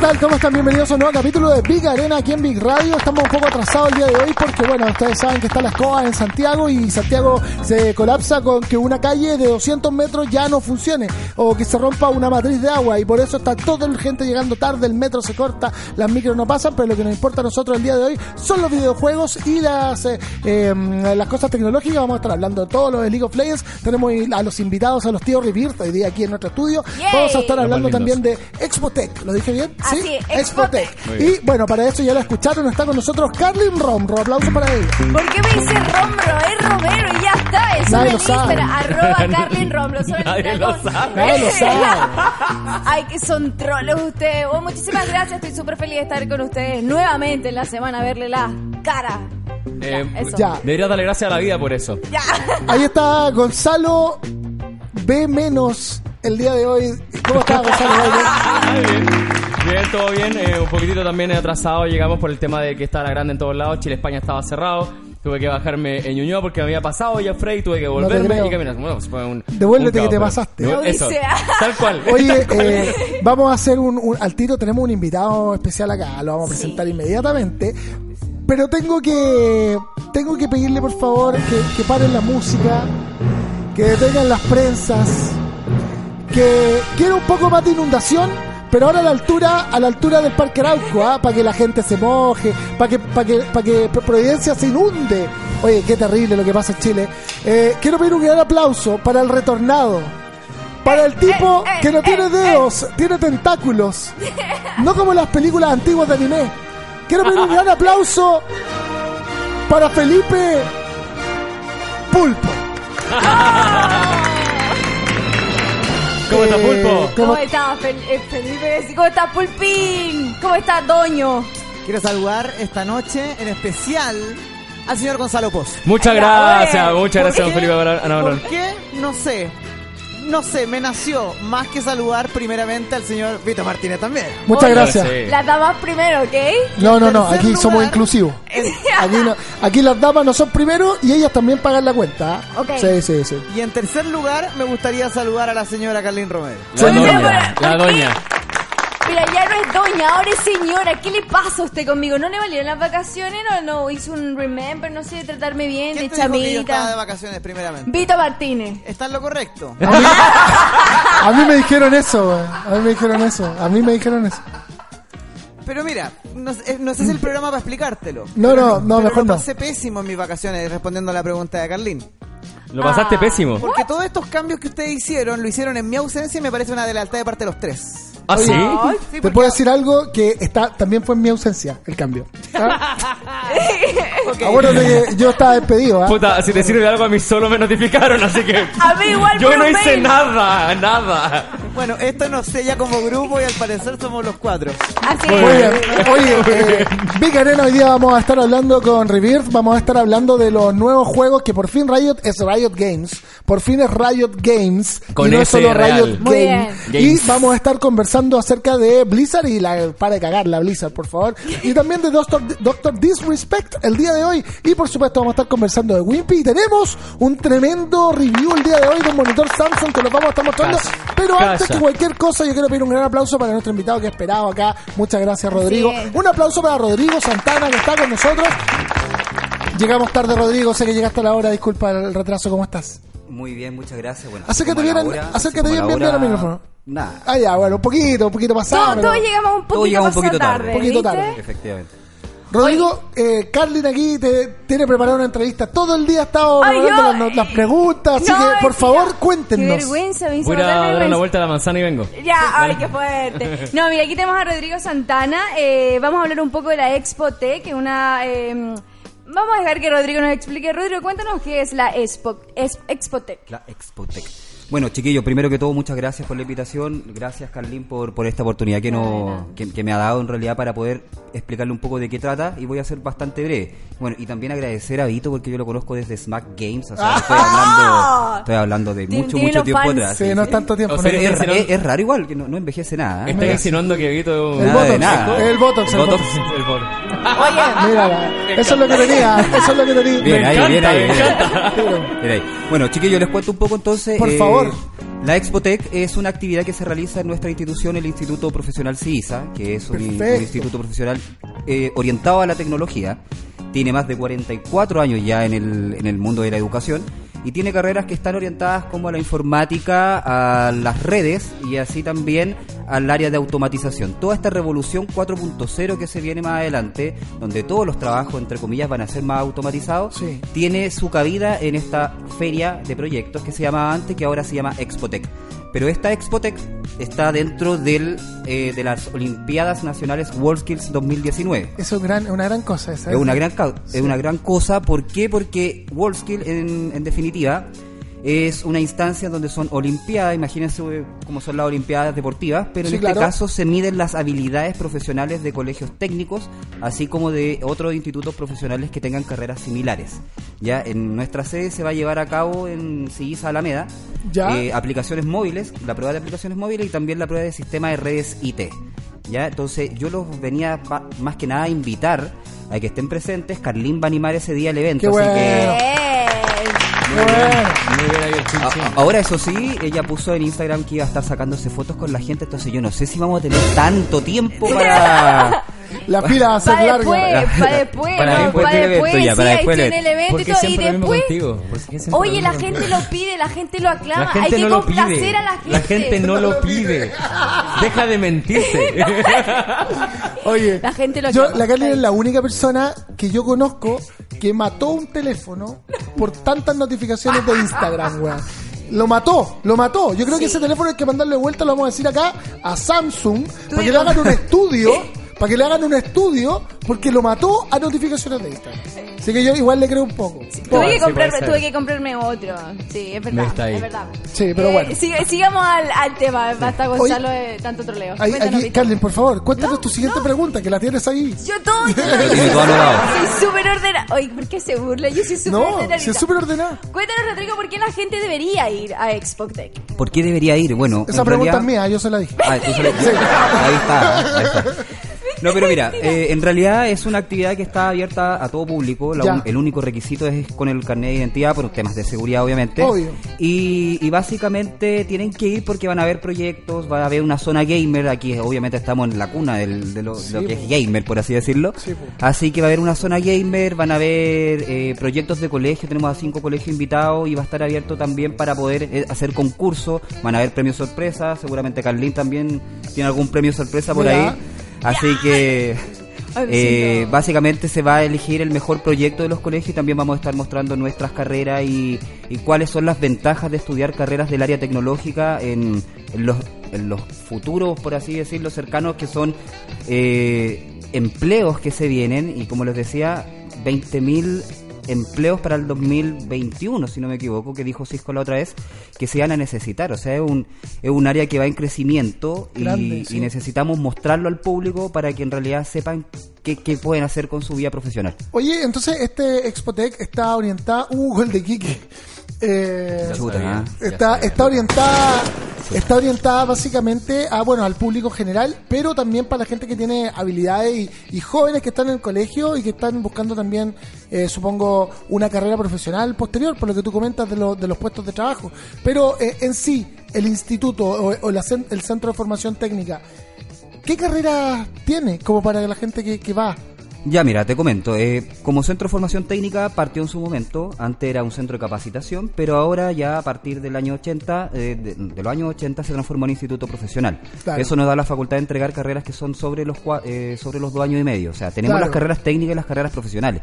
tal? ¿Cómo están? Bienvenidos a un nuevo capítulo de Big Arena aquí en Big Radio. Estamos un poco atrasados el día de hoy porque, bueno, ustedes saben que están las coas en Santiago y Santiago se colapsa con que una calle de 200 metros ya no funcione o que se rompa una matriz de agua y por eso está toda la gente llegando tarde, el metro se corta, las micros no pasan, pero lo que nos importa a nosotros el día de hoy son los videojuegos y las, eh, eh, las cosas tecnológicas. Vamos a estar hablando de todo lo de League of Legends. Tenemos a los invitados, a los tíos Rebirth hoy día aquí en nuestro estudio. Yay. Vamos a estar Los hablando también de Expotec. ¿Lo dije bien? Así ¿Sí? es, Expotec. Y bueno, para eso ya la escucharon, está con nosotros Carlin Romro. Aplauso para ella. ¿Por qué me dice Rombro? Es Romero y ya está. Eso Nadie en lo sabe. Instagram, arroba Carlin Rombro. Solo Nadie lo con- sabe. Nadie lo sabe. Ay, que son trolos ustedes. Bueno, muchísimas gracias. Estoy súper feliz de estar con ustedes nuevamente en la semana, verle la cara. Eh, eso. Ya. Deberías darle gracias a la vida por eso. Ya. Ahí está Gonzalo B menos el día de hoy. ¿Cómo está Gonzalo? bien. Bien, todo bien. Eh, un poquitito también atrasado llegamos por el tema de que está la grande en todos lados. Chile-España estaba cerrado. Tuve que bajarme en Ñuñoa porque me había pasado ya Frey. Tuve que volverme creo. y caminar. Bueno, pues fue un, Devuélvete un que te pasaste. pero- Eso, tal cual. Oye, eh, vamos a hacer un, un- al tiro, tenemos un invitado especial acá, lo vamos a presentar inmediatamente. Pero tengo que tengo que pedirle por favor que, que paren la música, que detengan las prensas, que quiero un poco más de inundación, pero ahora a la altura, a la altura del Parque Arauco, para que la gente se moje, para que, para que, para que Providencia se inunde. Oye, qué terrible lo que pasa en Chile. Eh, quiero pedir un gran aplauso para el retornado. Para el tipo eh, que no eh, tiene eh, dedos, tiene tentáculos. No como las películas antiguas de anime. Quiero pedir un gran aplauso para Felipe Pulpo. ¿Cómo está Eh, Pulpo? ¿cómo- ¿Cómo está Fel- eh, Felipe? ¿Cómo está Pulpín? ¿Cómo está Doño? Quiero saludar esta noche en especial al señor Gonzalo Poz. Muchas gracias, muchas gracias, don. Felipe Barón. Ah. ¿Por qué? No sé. No sé, me nació más que saludar primeramente al señor Vito Martínez también. Muchas Oye, gracias. Sí. Las damas primero, ¿ok? No, no, no, aquí lugar- somos inclusivos. Aquí, no- aquí las damas no son primero y ellas también pagan la cuenta. ¿ah? Ok. Sí, sí, sí. Y en tercer lugar, me gustaría saludar a la señora Carlín Romero. La doña, la doña. Mira, ya no es doña, ahora es señora. ¿Qué le pasa a usted conmigo? ¿No le valieron las vacaciones? ¿No, no hizo un remember? No sé, de tratarme bien, de ¿Quién te dijo que yo estaba de chamita. vacaciones primeramente? Vito Martínez. ¿Está en lo correcto? A mí me dijeron eso, güey. A mí me dijeron eso. A mí me dijeron eso. Pero mira, no, sé- no sé si es el programa para explicártelo. No, no, no, Pero mejor lo no. pasé pésimo en mis vacaciones respondiendo a la pregunta de Carlín. Lo pasaste Ah. pésimo. Porque todos estos cambios que ustedes hicieron, lo hicieron en mi ausencia y me parece una lealtad de parte de los tres. ¿Ah, sí? Sí, Te puedo decir algo que está también fue en mi ausencia, el cambio. ¿Ah? Ok. Acuérdate que yo estaba despedido, ¿ah? Puta, si te sirve de algo, a mí solo me notificaron, así que. A mí igual Yo no hice mail. nada, nada. Bueno, esto nos sella como grupo y al parecer somos los cuatro. Así Muy es. bien. Oye, eh, Big Arena hoy día vamos a estar hablando con Rebirth, vamos a estar hablando de los nuevos juegos que por fin Riot es Riot Games, por fin es Riot Games Con y no es solo real. Riot Muy Game. bien. Y vamos a estar conversando acerca de Blizzard y la para de cagar la Blizzard, por favor, y también de Doctor, Doctor Disrespect el día de hoy y por supuesto vamos a estar conversando de Wimpy y tenemos un tremendo review el día de hoy de un monitor Samsung que lo vamos a estar mostrando, pero antes que cualquier cosa yo quiero pedir un gran aplauso para nuestro invitado que ha esperado acá. Muchas gracias Rodrigo. Un aplauso para Rodrigo Santana que está con nosotros. Llegamos tarde Rodrigo, sé que llegaste a la hora, disculpa el retraso, ¿cómo estás? Muy bien, muchas gracias. Bueno, Acércate bien, acércate bien, bien, bien al micrófono. Nada, Ah, ya, bueno, un poquito, un poquito pasado. Todos, pero- todos llegamos un Todos poquito llegamos un poquito tarde. tarde. Un poquito tarde. efectivamente. Rodrigo, eh, Carlin aquí te, tiene preparada una entrevista. Todo el día ha estado Ay, preparando las, las preguntas, así que por favor Qué cuéntenos. vergüenza, me hizo Voy a dar una vuelta a la manzana y vengo. Ya, ay, qué fuerte. No, mira, aquí tenemos a Rodrigo Santana. Eh, vamos a hablar un poco de la Expo Tech, que es una... eh, vamos a dejar que Rodrigo nos explique. Rodrigo, cuéntanos qué es la Expo, es- Expo Tech. La Expotec. Bueno, chiquillos, primero que todo, muchas gracias por la invitación. Gracias, Carlín, por, por esta oportunidad que, no, que, que me ha dado en realidad para poder explicarle un poco de qué trata y voy a ser bastante breve. Bueno, y también agradecer a Vito porque yo lo conozco desde Smack Games, o sea, estoy hablando, estoy hablando de mucho, mucho tiempo fans. atrás. Sí, no es tanto tiempo. Es, Insinuando- es- es raro igual, que no, no envejece nada. ¿eh? Estás insinuando que Vito. El Nada Botox, nada. el Botox, el Botox. El Botox. Oye, Mira, eso es lo que tenía, eso es lo que tenía. Bien, Me ahí, encanta, bien ahí, me bien ahí. encanta. Bien ahí. Bueno, chiquillos, les cuento un poco entonces. Por eh, favor. La Expotec es una actividad que se realiza en nuestra institución, el Instituto Profesional CISA, que es un, instituto profesional eh, orientado a la tecnología. Tiene más de 44 años ya en el, en el mundo de la educación y tiene carreras que están orientadas como a la informática, a las redes y así también al área de automatización. Toda esta revolución 4.0 que se viene más adelante, donde todos los trabajos, entre comillas, van a ser más automatizados, Sí. tiene su cabida en esta feria de proyectos que se llamaba antes, que ahora se llama Expotec. Pero esta Expotec está dentro del, eh, de las Olimpiadas Nacionales WorldSkills 2019. Eso es un gran- una gran cosa. esa, Es una gran, cau- es una gran cosa. ¿Por qué? Porque WorldSkill, en, en definitiva, es una instancia donde son olimpiadas. Imagínense eh, cómo son las olimpiadas deportivas, pero Sí, en este claro. caso se miden las habilidades profesionales de colegios técnicos, así como de otros institutos profesionales que tengan carreras similares. Ya en nuestra sede se va a llevar a cabo en CISA Alameda Ya. eh, aplicaciones móviles, la prueba de aplicaciones móviles y también la prueba de sistema de redes IT. ¿Ya? Entonces yo los venía pa- más que nada a invitar a que estén presentes. Carlín va a animar ese día el evento, Qué así bueno. que... Bien. Muy bien ahora eso sí, ella puso en Instagram que iba a estar sacándose fotos con la gente, entonces yo no sé si vamos a tener tanto tiempo para... La fila va a ser Para larga. después, para después, Para después para después, ya, para ahí después del tiene el evento y Porque todo, y siempre lo mismo después... contigo. ¿Por qué siempre Oye, la gente lo pide, la gente lo aclama, La gente hay que no lo complacer pide. a la gente. La gente no lo pide. Deja de mentirte. Oye, La gente lo yo, la Carlin es la única persona que yo conozco que mató un teléfono por tantas notificaciones de Instagram, weón. Lo mató, lo mató. Yo creo que ese teléfono hay que mandarle vuelta, lo vamos a decir acá, a Samsung, para que le hagan un estudio, para que le hagan un estudio, porque lo mató a notificaciones de Instagram. Así que yo igual le creo un poco. Tuve que, comprarme, ser. tuve que comprarme otro. Sí, es No verdad. está ahí. Es verdad. Sí, pero Eh, bueno. sigamos al, al tema, basta Gonzalo de tanto troleo. Ahí, Cuéntanos, aquí. Carlin, por favor, cuéntanos No, tu siguiente no. pregunta, que la tienes ahí. Yo todo, yo todo. Soy súper ordenada. Oye, ¿por qué se burla? Yo soy súper No, es súper ordenada. Cuéntanos, Rodrigo, ¿por qué la gente debería ir a Expoctec? ¿Por qué debería ir? Bueno, Esa pregunta realidad- es mía, yo se la dije. Ah, tú se lo- Ahí está, ahí está. No, pero mira, eh, en realidad es una actividad que está abierta a todo público. La un- el único requisito es con el carnet de identidad, por temas de seguridad, obviamente. Obvio. Y, y básicamente tienen que ir porque van a haber proyectos, va a haber una zona gamer. Aquí, obviamente, estamos en la cuna del- de, lo, que po. es gamer, por así decirlo. Sí. Así que va a haber una zona gamer, van a haber eh, proyectos de colegio. Tenemos a cinco colegios invitados y va a estar abierto también para poder eh, hacer concursos. Van a haber premios sorpresa. Seguramente Carlín también tiene algún premio sorpresa por Mira. ahí. Así que eh, básicamente se va a elegir el mejor proyecto de los colegios y también vamos a estar mostrando nuestras carreras y, y cuáles son las ventajas de estudiar carreras del área tecnológica en, en los, en los futuros, por así decirlo, cercanos que son eh, empleos que se vienen. Y como les decía, 20.000 empleos para el 2021, si no me equivoco, que dijo Cisco la otra vez, que se van a necesitar. O sea, es un, es un área que va en crecimiento y, Grande, sí. y necesitamos mostrarlo al público para que en realidad sepan qué, qué pueden hacer con su vida profesional. Oye, entonces este Expotec está orientada. Uh, gol de Quique. Eh, está, está orientada está orientada básicamente a bueno al público general pero también para la gente que tiene habilidades y, y jóvenes que están en el colegio y que están buscando también eh, supongo una carrera profesional posterior por lo que tú comentas de, lo- de los puestos de trabajo. Pero eh, en sí el instituto o, o la el centro de formación técnica ¿qué carrera tiene como para la gente que, que va? Ya, mira, te comento. eh, como centro de formación técnica partió en su momento. Antes era un centro de capacitación, pero ahora ya a partir del año 80, eh, de, de los años 80 se transformó en instituto profesional. Claro. Eso nos da la facultad de entregar carreras que son sobre los eh, sobre los dos años y medio. O sea, tenemos Claro. las carreras técnicas y las carreras profesionales.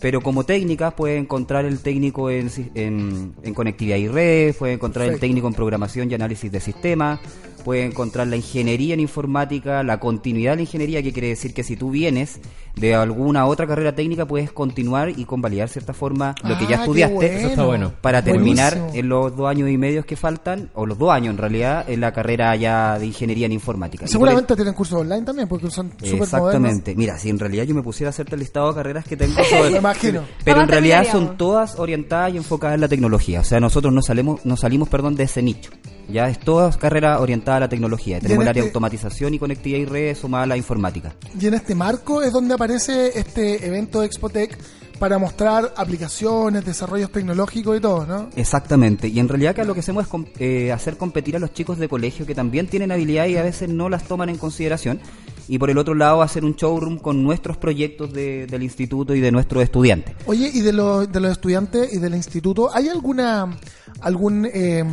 Pero como técnicas puede encontrar el técnico en, en, en conectividad y red, puede encontrar el técnico en programación y análisis de sistemas, puede encontrar la ingeniería en informática, la continuidad de la ingeniería, que quiere decir que si tú vienes de alguna otra carrera técnica puedes continuar y convalidar de cierta forma lo que Ah, ya qué estudiaste Eso está bueno. para terminar Buenísimo. en los dos años y medios que faltan, o los dos años en realidad, en la carrera ya de ingeniería en informática. Seguramente tienen cursos online también porque son súper modernos Exactamente. Mira, si en realidad yo me pusiera a hacerte el listado de carreras que tengo sobre- imagino. Pero en realidad son todas orientadas y enfocadas en la tecnología. O sea, nosotros no salimos, no salimos perdón, de ese nicho. Ya es todas carreras orientadas a la tecnología. Tenemos el área de este- automatización y conectividad y redes sumada a la informática. Y en este marco es donde aparece este evento de Expotec para mostrar aplicaciones, desarrollos tecnológicos y todo, ¿no? Exactamente, y en realidad acá lo que hacemos es com- eh, hacer competir a los chicos de colegio que también tienen habilidad y a veces no las toman en consideración. Y por el otro lado hacer un showroom con nuestros proyectos de- del instituto y de nuestros estudiantes. Oye, y de los, de los estudiantes y del instituto, ¿hay alguna algún eh,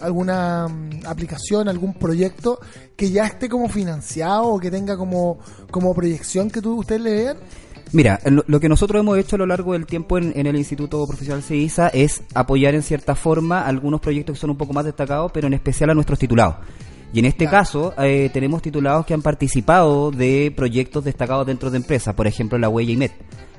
alguna mm, aplicación, algún proyecto que ya esté como financiado o que tenga como, como proyección que tú, ustedes le vean? Mira, lo, lo que nosotros hemos hecho a lo largo del tiempo en, en el Instituto Profesional CISA es apoyar en cierta forma algunos proyectos que son un poco más destacados, pero en especial a nuestros titulados. Y en este caso eh, tenemos titulados que han participado de proyectos destacados dentro de empresas, por ejemplo la Huella IMED.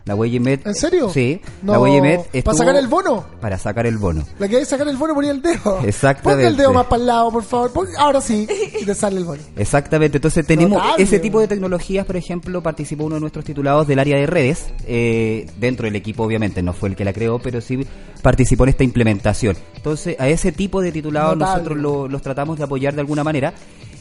La IMED... ¿En serio? Sí. No, la ¿Para sacar el bono? Para sacar el bono. La que hay que sacar el bono ponía el dedo. Exactamente. Ponga el dedo más para el lado, por favor. Pon- ahora sí, y te sale el bono. Exactamente, entonces tenemos Notable. ese tipo de tecnologías, por ejemplo, participó uno de nuestros titulados del área de redes, eh, dentro del equipo obviamente, no fue el que la creó, pero sí participó en esta implementación. Entonces, a ese tipo de titulados nosotros lo- los tratamos de apoyar de alguna manera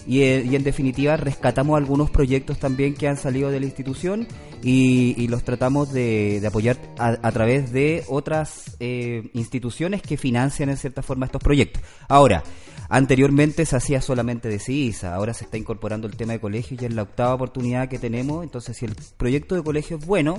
y, eh, y en definitiva rescatamos algunos proyectos también que han salido de la institución y, y los tratamos de, de apoyar a, a través de otras eh, instituciones que financian en cierta forma estos proyectos. Ahora, anteriormente se hacía solamente de CISA, ahora se está incorporando el tema de colegios y es la octava oportunidad que tenemos, entonces si el proyecto de colegio es bueno,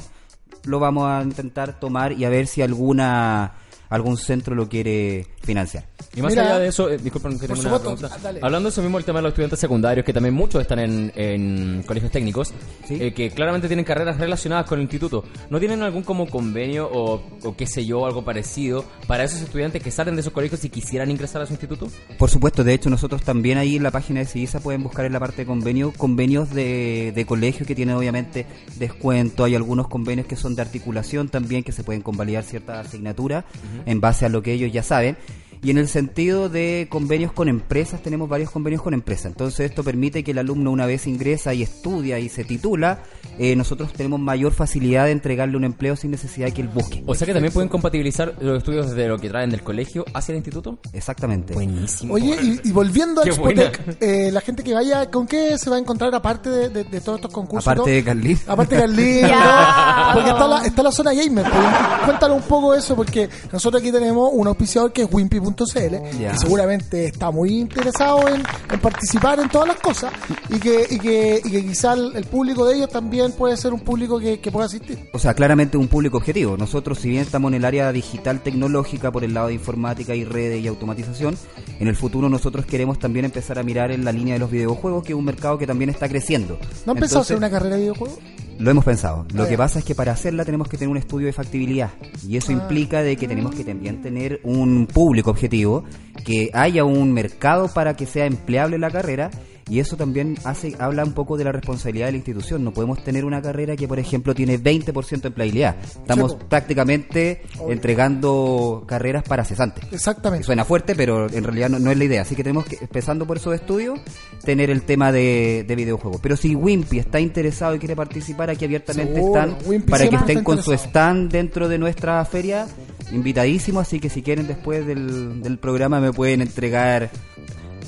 lo vamos a intentar tomar y a ver si alguna algún centro lo quiere financiar. Y más Mira, allá de eso, eh, disculpen que tengo una supuesto, pregunta. dale. Hablando de eso mismo, el tema de los estudiantes secundarios, que también muchos están en, en colegios técnicos, Sí. eh, que claramente tienen carreras relacionadas con el instituto. ¿No tienen algún como convenio o, o qué sé yo, algo parecido para esos estudiantes que salen de esos colegios y quisieran ingresar a su instituto? Por supuesto, de hecho nosotros también ahí en la página de CISA pueden buscar en la parte de convenio convenios de, de colegio que tienen obviamente descuento, hay algunos convenios que son de articulación también que se pueden convalidar ciertas asignaturas en base a lo que ellos ya saben. Y en el sentido de convenios con empresas, tenemos varios convenios con empresas. Entonces esto permite que el alumno una vez ingresa y estudia y se titula, eh, nosotros tenemos mayor facilidad de entregarle un empleo sin necesidad de que él busque. O sea que también pueden compatibilizar los estudios desde lo que traen del colegio hacia el instituto. Exactamente. Buenísimo. Oye, y, y volviendo a Expotec, eh, la gente que vaya, ¿con qué se va a encontrar aparte de, de- de todos estos concursos? Aparte de? Carlín. Aparte de Carlín, porque está la, está la zona gamer. pues, cuéntanos un poco eso, porque nosotros aquí tenemos un auspiciador que es wimpy.cl, Ya. que seguramente está muy interesado en, en participar en todas las cosas y que, y que, y que quizá el, el público de ellos también puede ser un público que, que pueda asistir. O sea, claramente un público objetivo. Nosotros, si bien estamos en el área digital tecnológica por el lado de informática y redes y automatización, en el futuro nosotros queremos también empezar a mirar en la línea de los videojuegos, que es un mercado que también está creciendo. ¿No pensado Entonces, hacer una carrera de videojuegos? Lo hemos pensado. Lo que pasa es que para hacerla tenemos que tener un estudio de factibilidad. Y eso Ah. implica de que tenemos que también tener un público objetivo, que haya un mercado para que sea empleable la carrera. Y eso también hace, habla un poco de la responsabilidad de la institución. No podemos tener una carrera que, por ejemplo, tiene 20% de empleabilidad. Estamos prácticamente entregando carreras para cesantes. Exactamente. Suena fuerte, pero en realidad no, no es la idea. Así que tenemos que, empezando por esos estudios, tener el tema de, de videojuegos. Pero si Wimpy está interesado y quiere participar, aquí abiertamente Seguro, están Wimpy para que estén con su stand dentro de nuestra feria. Invitadísimo, así que si quieren después del, del programa me pueden entregar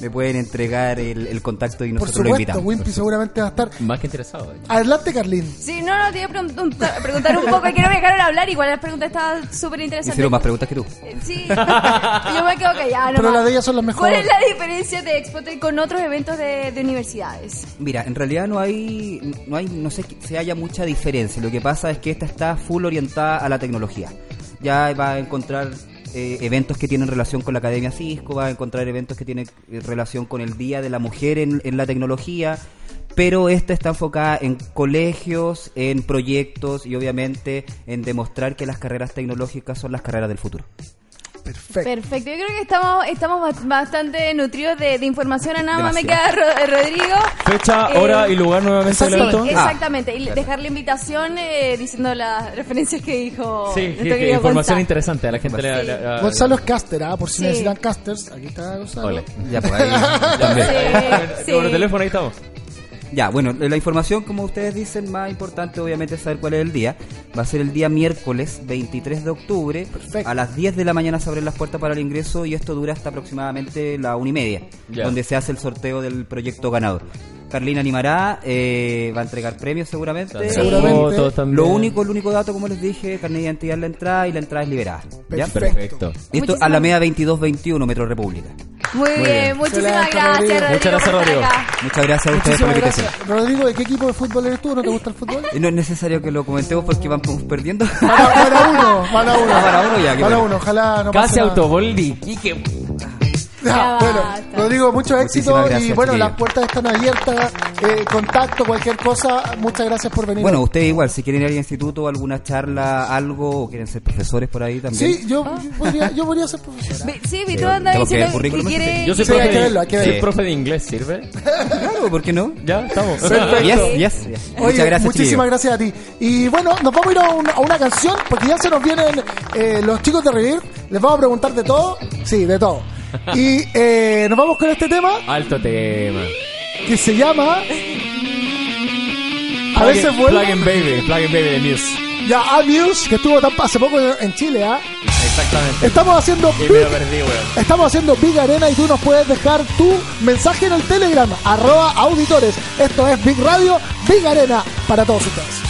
me pueden entregar el, el contacto y Por nosotros lo supuesto, invitamos. Wimpy seguramente va a estar. Más que interesado. hecho. Adelante, Carlín. Sí, no, no, te iba a preguntar, preguntar un poco, quiero dejar hablar, igual la pregunta está súper interesante. Hicieron más preguntas que tú. Sí, yo me quedo callada. Pero las de ellas son las ¿Cuál mejores. es la diferencia de Expotec con otros eventos de, de universidades? Mira, en realidad no hay, no hay, no sé si haya mucha diferencia. Lo que pasa es que esta está full orientada a la tecnología. Ya va a encontrar eh, eventos que tienen relación con la Academia Cisco, va a encontrar eventos que tienen eh, relación con el Día de la Mujer en, en la tecnología. Pero esta está enfocada en colegios, en proyectos y obviamente en demostrar que las carreras tecnológicas son las carreras del futuro. Perfecto. Perfecto, yo creo que estamos, estamos ba- bastante nutridos de, de información. A nada más me queda. Ro- Rodrigo. Fecha, Eh, hora y lugar nuevamente del Sí, evento. exactamente. Y dejar la invitación eh, diciendo las referencias que dijo. Sí, que- querido información interesante. A la gente le, Sí. le- le- Gonzalo es caster, ¿ah? por si Sí. necesitan casters. Aquí está Gonzalo. Ole. Ya, pues ahí. Sí, sí. De teléfono, ahí estamos. Ya, bueno, la información, como ustedes dicen, más importante obviamente es saber cuál es el día. Va a ser el día miércoles 23 de octubre. Perfecto. A las 10 de la mañana se abren las puertas para el ingreso y esto dura hasta aproximadamente la una y media, donde se hace el sorteo del proyecto ganador. Carlina animará, eh, va a entregar premios seguramente. Seguramente. Lo único, el único dato, como les dije, carnet de identidad en la entrada y la entrada es liberada. ¿ya? Perfecto. Perfecto. Esto, Muchísimas- Alameda 2221, Metro República. Muy, bien, bien. muchísimas gracias, Rodrigo. Rodrigo. Muchas gracias, Rodrigo. Muchas gracias a ustedes por la Muchísimas invitación. gracias. Rodrigo, ¿de qué equipo de fútbol eres tú? ¿No te gusta el fútbol? Y No es necesario que lo comentemos porque vamos perdiendo. Para, para uno, para uno. Ah, para uno ya, Para bueno. uno, ojalá no pase Casi nada. autogol de Iquique. Ya, bueno. Rodrigo, mucho éxito Muchísimas y gracias, bueno, chiquillos. las puertas están abiertas, eh, contacto, cualquier cosa, muchas gracias por venir. Bueno, ustedes igual, si quieren ir al instituto, alguna charla, algo, o quieren ser profesores por ahí también. sí, yo, yo podría, yo podría ser profesora. Vi- Sí, vi Sí, el diciendo que quiere... Yo soy Sí, profe, hay que de, verlo, soy profe de inglés, ¿sirve? Claro, ¿por qué no? Ya, estamos. Perfecto. Yes, yes, yes. Oye, Muchas gracias, muchísimas chiquillos. gracias a ti. Y bueno, nos vamos a ir a una, a una canción porque ya se nos vienen eh, los chicos de Revir. Les vamos a preguntar de todo. Sí, de todo. Y eh, nos vamos con este tema Alto tema. que se llama. A Plug veces vuelve. Plug and Baby, Plug and Baby de Muse. Ya, Amuse, que estuvo tan, hace poco en, Chile, ¿ah? Exactamente. Estamos haciendo Y me Big, lo perdí, weón. estamos haciendo Big Arena y tú nos puedes dejar tu mensaje en el Telegram, arroba auditores. Esto es Big Radio, Big Arena para todos ustedes.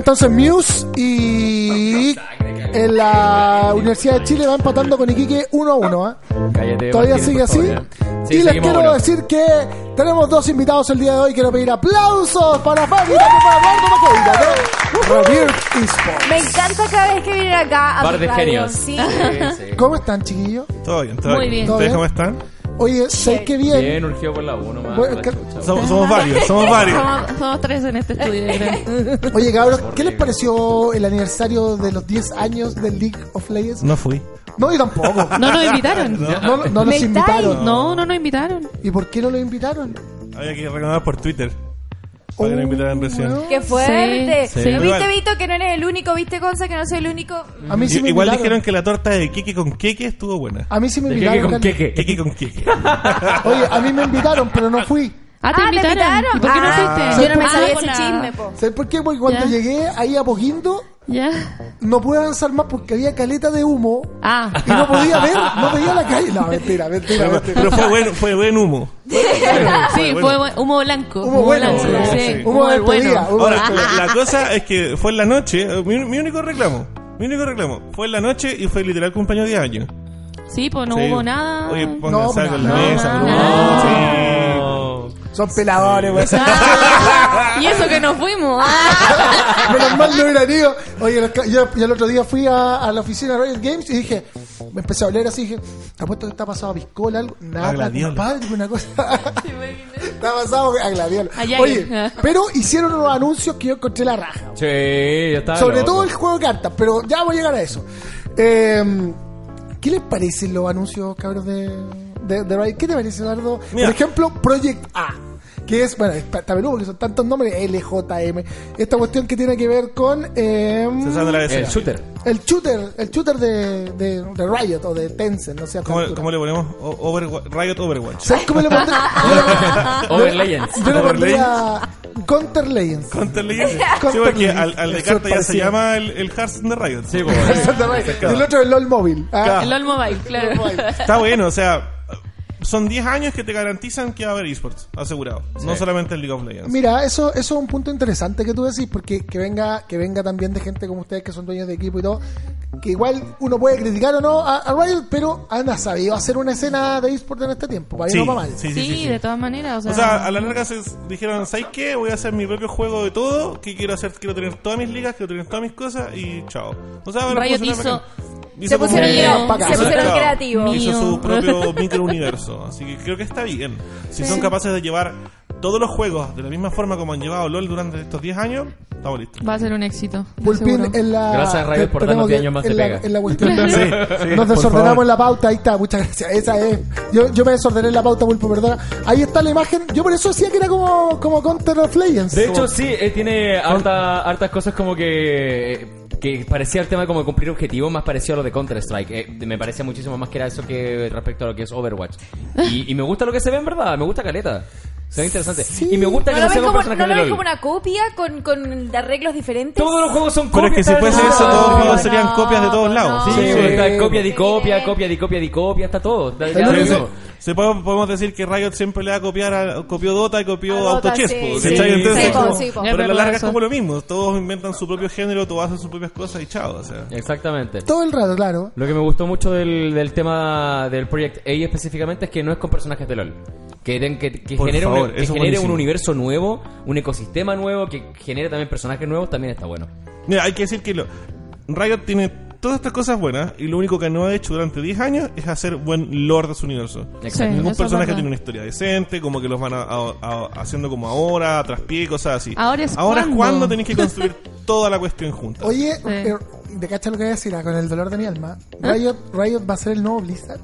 Entonces Muse y en la Universidad de Chile va empatando con Iquique 1 a 1. ¿ah? Cállate, Todavía Martín, sigue así. Sí, y les quiero uno. decir que tenemos dos invitados el día de hoy. Quiero pedir aplausos para Fabi y para Eduardo de Revere Esports. Me encanta cada vez que vienen acá a Bar de genios. Sí. Sí, sí. ¿Cómo están, chiquillos? Todo bien, todo Muy bien. bien. ¿Todo ¿Ustedes bien? cómo están? Oye, ¿sabes qué bien? Bien, urgido por la 1 más. Bueno, chucha. Somos, somos varios, somos varios. Somos, somos tres en este estudio, yo creo. Oye, cabros, ¿qué les pareció el aniversario de los 10 años del League of Legends? No fui. No, yo tampoco. No nos invitaron. No, no, no ¿Me los estáis? invitaron. No, no nos invitaron. ¿Y por qué no los invitaron? Había que reclamar por Twitter. Para que nos invitaran recién. ¡Qué fuerte! Sí, sí. ¿Viste, Igual. Vito, que no eres el único? ¿Viste, Gonza, que no soy el único? A mí sí me Igual invitaron. dijeron que la torta de Kiki con Keke estuvo buena. A mí sí me ¿De qué invitaron. con Carlos. qué? Kiki con Keke. Oye, a mí me invitaron, pero no fui. Ah, ¿te Ah, ¿te invitaron? invitaron? ¿Y por qué no Ah, fuiste? Yo no me sabía ese chisme, po. ¿Sabes por qué? Porque cuando Ya. llegué ahí a Poquindo, Ya. no pude avanzar más porque había caleta de humo Ah. y no podía ver, no veía la calle. No, mentira, mentira, Pero, mentira. pero fue buen, fue buen humo. Sí, bueno. fue humo blanco. Humo bueno, blanco, sí, sí. sí. Humo humo de Ahora, la cosa es que fue en la noche. Mi, mi único reclamo. Mi único reclamo. Fue en la noche y fue literal cumpleaños de años. Sí, pues no Sí. hubo nada. Oye, No, pónganse algo en la no, mesa. no, bro. Sí. No. Son peladores, güey. Ah, y eso que nos fuimos. Ah. Menos mal no hubieran ido. Oye, yo, yo el otro día fui a, a la oficina de Riot Games y dije, me empecé a hablar así, dije, ¿te apuesto que está pasado a piscola algo? Nada, compadre, una cosa. está pasado a gladiola. Allá Oye, hay. pero hicieron unos anuncios que yo encontré la raja. Sí, yo estaba Sobre loco. todo el juego de cartas, pero ya voy a llegar a eso. Eh, ¿Qué les parecen los anuncios, cabros, de, de, de Riot? ¿Qué te parece, Eduardo? Mira. Por ejemplo, Project A. Que es, bueno, está peludo porque son tantos nombres, LJM. Esta cuestión que tiene que ver con eh, la El shooter. el shooter, el shooter de, de, de Riot o de Tencent, no sé ¿Cómo, cómo le ponemos? O- Riot Overwatch. ¿Sabes cómo le pondré? Over le- Legends. Yo le pondría Counter Legends. Counter Legends. Sí, porque al, al de carta ya se llama el, el Hearthstone de Riot. Sí, pues. y el otro es LOL móvil. Ah, El LOL Mobile, claro. Está bueno, o sea, son 10 años que te garantizan que va a haber esports, asegurado. No solamente el League of Legends. Mira, eso, eso es un punto interesante que tú decís, porque que venga, que venga también de gente como ustedes que son dueños de equipo y todo, que igual uno puede criticar o no a, a Riot, pero han sabido hacer una escena de eSport en este tiempo, para sí, ir no para mal. sí, sí, Sí, sí, sí. de todas maneras. O sea, O sea, a la larga se dijeron, ¿sabes qué? Voy a hacer mi propio juego de todo, que quiero hacer, quiero tener todas mis ligas, quiero tener todas mis cosas y chao. O sea, Riot funciona hizo- bacán. Se como- pusieron, Eh, creativos, para se pusieron creativos. Hizo su propio microuniverso. Así que creo que está bien. Si son capaces de llevar todos los juegos de la misma forma como han llevado LOL durante estos 10 años, estamos listos. va a ser un éxito. Pulpín en la. Gracias por darnos 10 que- años más de en la, pega. en la cuestión. Sí, sí, Nos desordenamos en la pauta, ahí está, muchas gracias. Esa es. Yo, yo me desordené en la pauta, Pulpo, perdona. Ahí está la imagen. Yo por eso decía que era como, como Counter of Legends. De hecho, sí, eh, tiene harta- hartas cosas como que que parecía el tema de como cumplir objetivos más parecido a lo de Counter-Strike. Eh, me parecía muchísimo más que era eso que respecto a lo que es Overwatch. Y, y me gusta lo que se ve en verdad, me gusta Caleta. Se ve interesante. Y me gusta ¿No que lo no sea un personaje ¿no lo de LOL. como una copia con, con arreglos diferentes? Todos los juegos son Pero es copias. que si fuese eso, todos los juegos serían copias de todos lados. Sí, Sí, sí. está copia de copia, copia de copia de copia, está todo. Da- El Se puede- podemos decir que Riot siempre le va a copiar a, copió Dota y copió AutoChess, pero a la larga es como lo mismo, todos inventan su propio género, todos hacen sus propias cosas y chao, o sea. Exactamente. Todo el rato, claro. Lo que me gustó mucho del, del tema del Project A específicamente es que no es con personajes de LOL. Que, den- que, que genere, un- favor, que eso es genere un universo nuevo, un ecosistema nuevo, que genere también personajes nuevos, también está bueno. Mira, hay que decir que lo, Riot tiene todas estas cosas buenas y lo único que no ha hecho durante 10 años es hacer buen lore de su universo. Exacto. Ningún personaje tiene una historia decente, como que los van a, a- a- haciendo como ahora, a traspié, cosas así. Ahora es Ahora cuando. cuando tenéis que construir toda la cuestión junta. Oye, Sí. eh, ¿de cacha lo que voy a decir? Ah, Con el dolor de mi alma. Riot, Riot va a ser el nuevo Blizzard.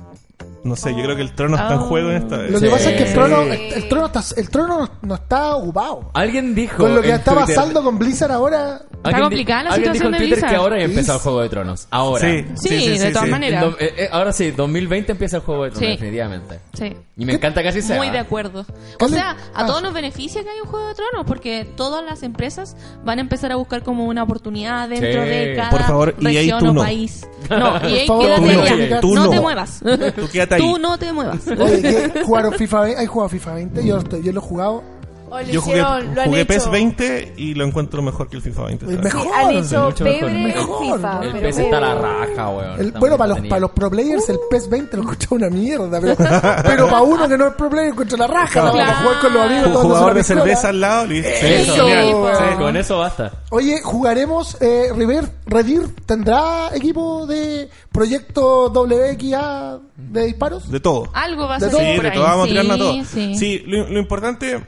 No sé, yo creo que el trono está en Oh. juego en esta vez. Lo que Sí. pasa es que el trono, el, el trono, está, el trono no, no está ocupado. Alguien dijo. Con lo que en está Twitter- pasando con Blizzard ahora. alguien di- complicada la alguien dijo situación en de Twitter Blizzard. que ahora ha empezado Sí. el Juego de Tronos. Ahora. Sí, Sí, de todas maneras. En do- eh, eh, ahora sí, 2020 empieza el Juego de Tronos, Sí. definitivamente. Sí. Y me encanta que así sea. Muy de acuerdo. O ¿Cuál es? sea, a Ah, todos nos beneficia que haya un Juego de Tronos porque todas las empresas van a empezar a buscar como una oportunidad dentro Sí. de cada Por favor, EA, región tú o no. país. No, EA, favor, quédate tú no. allá. Tú no, no. te muevas. Tú quédate ahí. Tú no te muevas. Oye, ¿qué? ¿jugaron FIFA 20? ¿Hay jugado FIFA 20? Yo, yo lo he jugado. O lo Yo jugué, hicieron, lo han jugué hecho. PES 20 y lo encuentro mejor que el FIFA 20. Es ¿sabes? Sí, mejor. han hecho mucho mejor. pebre el Mejor. FIFA. El pero PS está a la raja, weón. El- Está bueno, muy para los, entretenido. para los pro players el PES 20 lo escucha una mierda, pero, pero para uno que no es pro player encuentra la raja, Claro. para jugar con los amigos. Un tomándose jugador una de piscola. cerveza al lado, listo. Eso. Genial. pues. Sí, con eso basta. Oye, jugaremos, eh, River, Redir, ¿tendrá equipo de proyecto WXA de disparos? De todo. Algo va a De ser todo. Sí, por de ahí. todo vamos a Sí, tirarnos a todo. sí. Sí, lo, lo importante,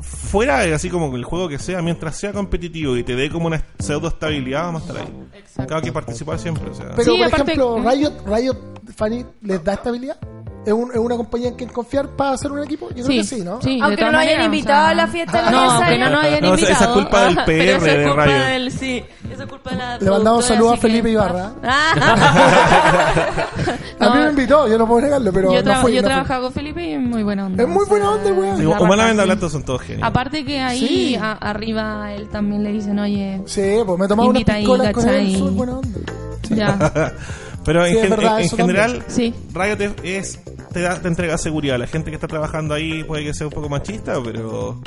fuera así como el juego que sea, mientras sea competitivo y te dé como una pseudo estabilidad, vamos a estar ahí. Exacto. Hay que participar siempre. O sea. Pero, Sí, por aparte- ejemplo. Riot, Riot, Fanny, ¿les da estabilidad? ¿Es, un- es una compañía en quien confiar para hacer un equipo? Yo creo que sí, ¿no? sí, de Aunque no lo hayan invitado o sea- a la fiesta del No, aniversario. que no nos hayan No, esa- invitado. esa es culpa del Pero PR esa es de culpa del- sí, esa es culpa de la Le mandamos saludos a Felipe Ibarra. Ah. A mí No, me invitó, yo no puedo negarlo, pero yo no tra- fui. yo no trabajaba con Felipe y es muy buena onda. Es muy buena onda, weón. Sí, la Humana raja, Venda sí. Blatos son todos geniales. Aparte que ahí Sí. a- arriba él también le dicen, oye, Sí, pues me tomaba ahí, piscolas con él, súper buena onda. ya. Pero en, Sí, es gen- verdad, en- general, Sí. Riot es- te, da, te entrega seguridad. La gente que está trabajando ahí puede que sea un poco machista, pero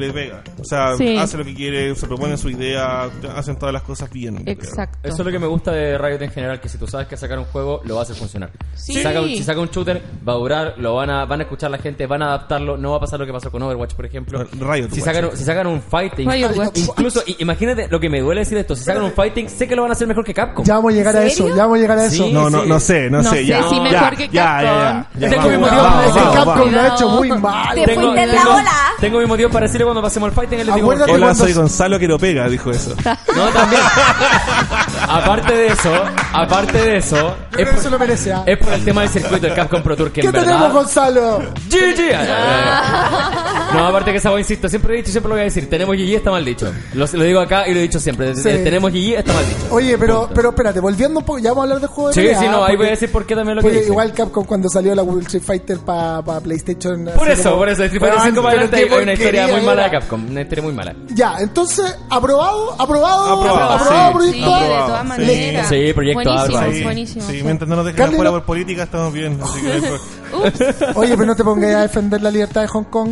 le pega. O sea, Sí. hace lo que quiere, se propone su idea, hacen todas las cosas bien. creo. Exacto. Eso es lo que me gusta de Riot en general, que si tú sabes que sacar un juego, lo va a hacer funcionar. Sí. Si, saca, un- si saca un shooter, va a durar, lo van a, van a escuchar la gente, van a adaptarlo, no va a pasar lo que pasó con Overwatch, por ejemplo. Riot si sacan, un- si sacan un fighting, Riot incluso, imagínate lo que me duele decir esto, si sacan un fighting, sé que lo van a hacer mejor que Capcom. Ya vamos a llegar a ¿En eso, ya vamos a llegar a eso. Sí. No, no, no sé, no, No sé. ya, si ya, mejor ya, ya, Capcom. ya, ya, Tengo mi motivo que vamos, Capcom lo ha hecho muy Te mal. fuiste Tengo, en la tengo- ola. tengo mi motivo para decirle cuando pasemos al fighting, y les digo, Acuérdate. Hola, cuando- soy Gonzalo que lo pega, dijo eso. No, también. aparte de eso, aparte de eso, es por, se lo merece. ¿ah? es por el tema del circuito del Capcom Pro Tour que ¿Qué en tenemos, verdad... Gonzalo? GG. No, aparte que esa voz, insisto, siempre lo he dicho y siempre lo voy a decir. Tenemos GG, está mal dicho. Lo, lo digo acá y lo he dicho siempre. Sí. Tenemos GG, está mal dicho. Oye, pero, Punto. pero espérate, volviendo un poco, ya vamos a hablar de juego de Sí, pelea, sí, no, ahí porque- voy a decir por qué también lo que porque dije. igual Capcom cuando salió la World Street Fighter para PlayStation. Por eso, como- por eso, Street Fighter Weón, 5 para adelante hay una historia muy mala de. Capcom. Una historia muy mala. Ya, entonces, aprobado, aprobado, Aprobado, aprobado, sí. proyecto. Sí, A. de Aprobado, todas sí. maneras. Sí, proyecto buenísimo, Alba, Sí, buenísimo. sí, sí. mientras no nos dejen Carly, afuera no- por política, estamos bien. Así que. Oye, pero no te pongas a defender la libertad de Hong Kong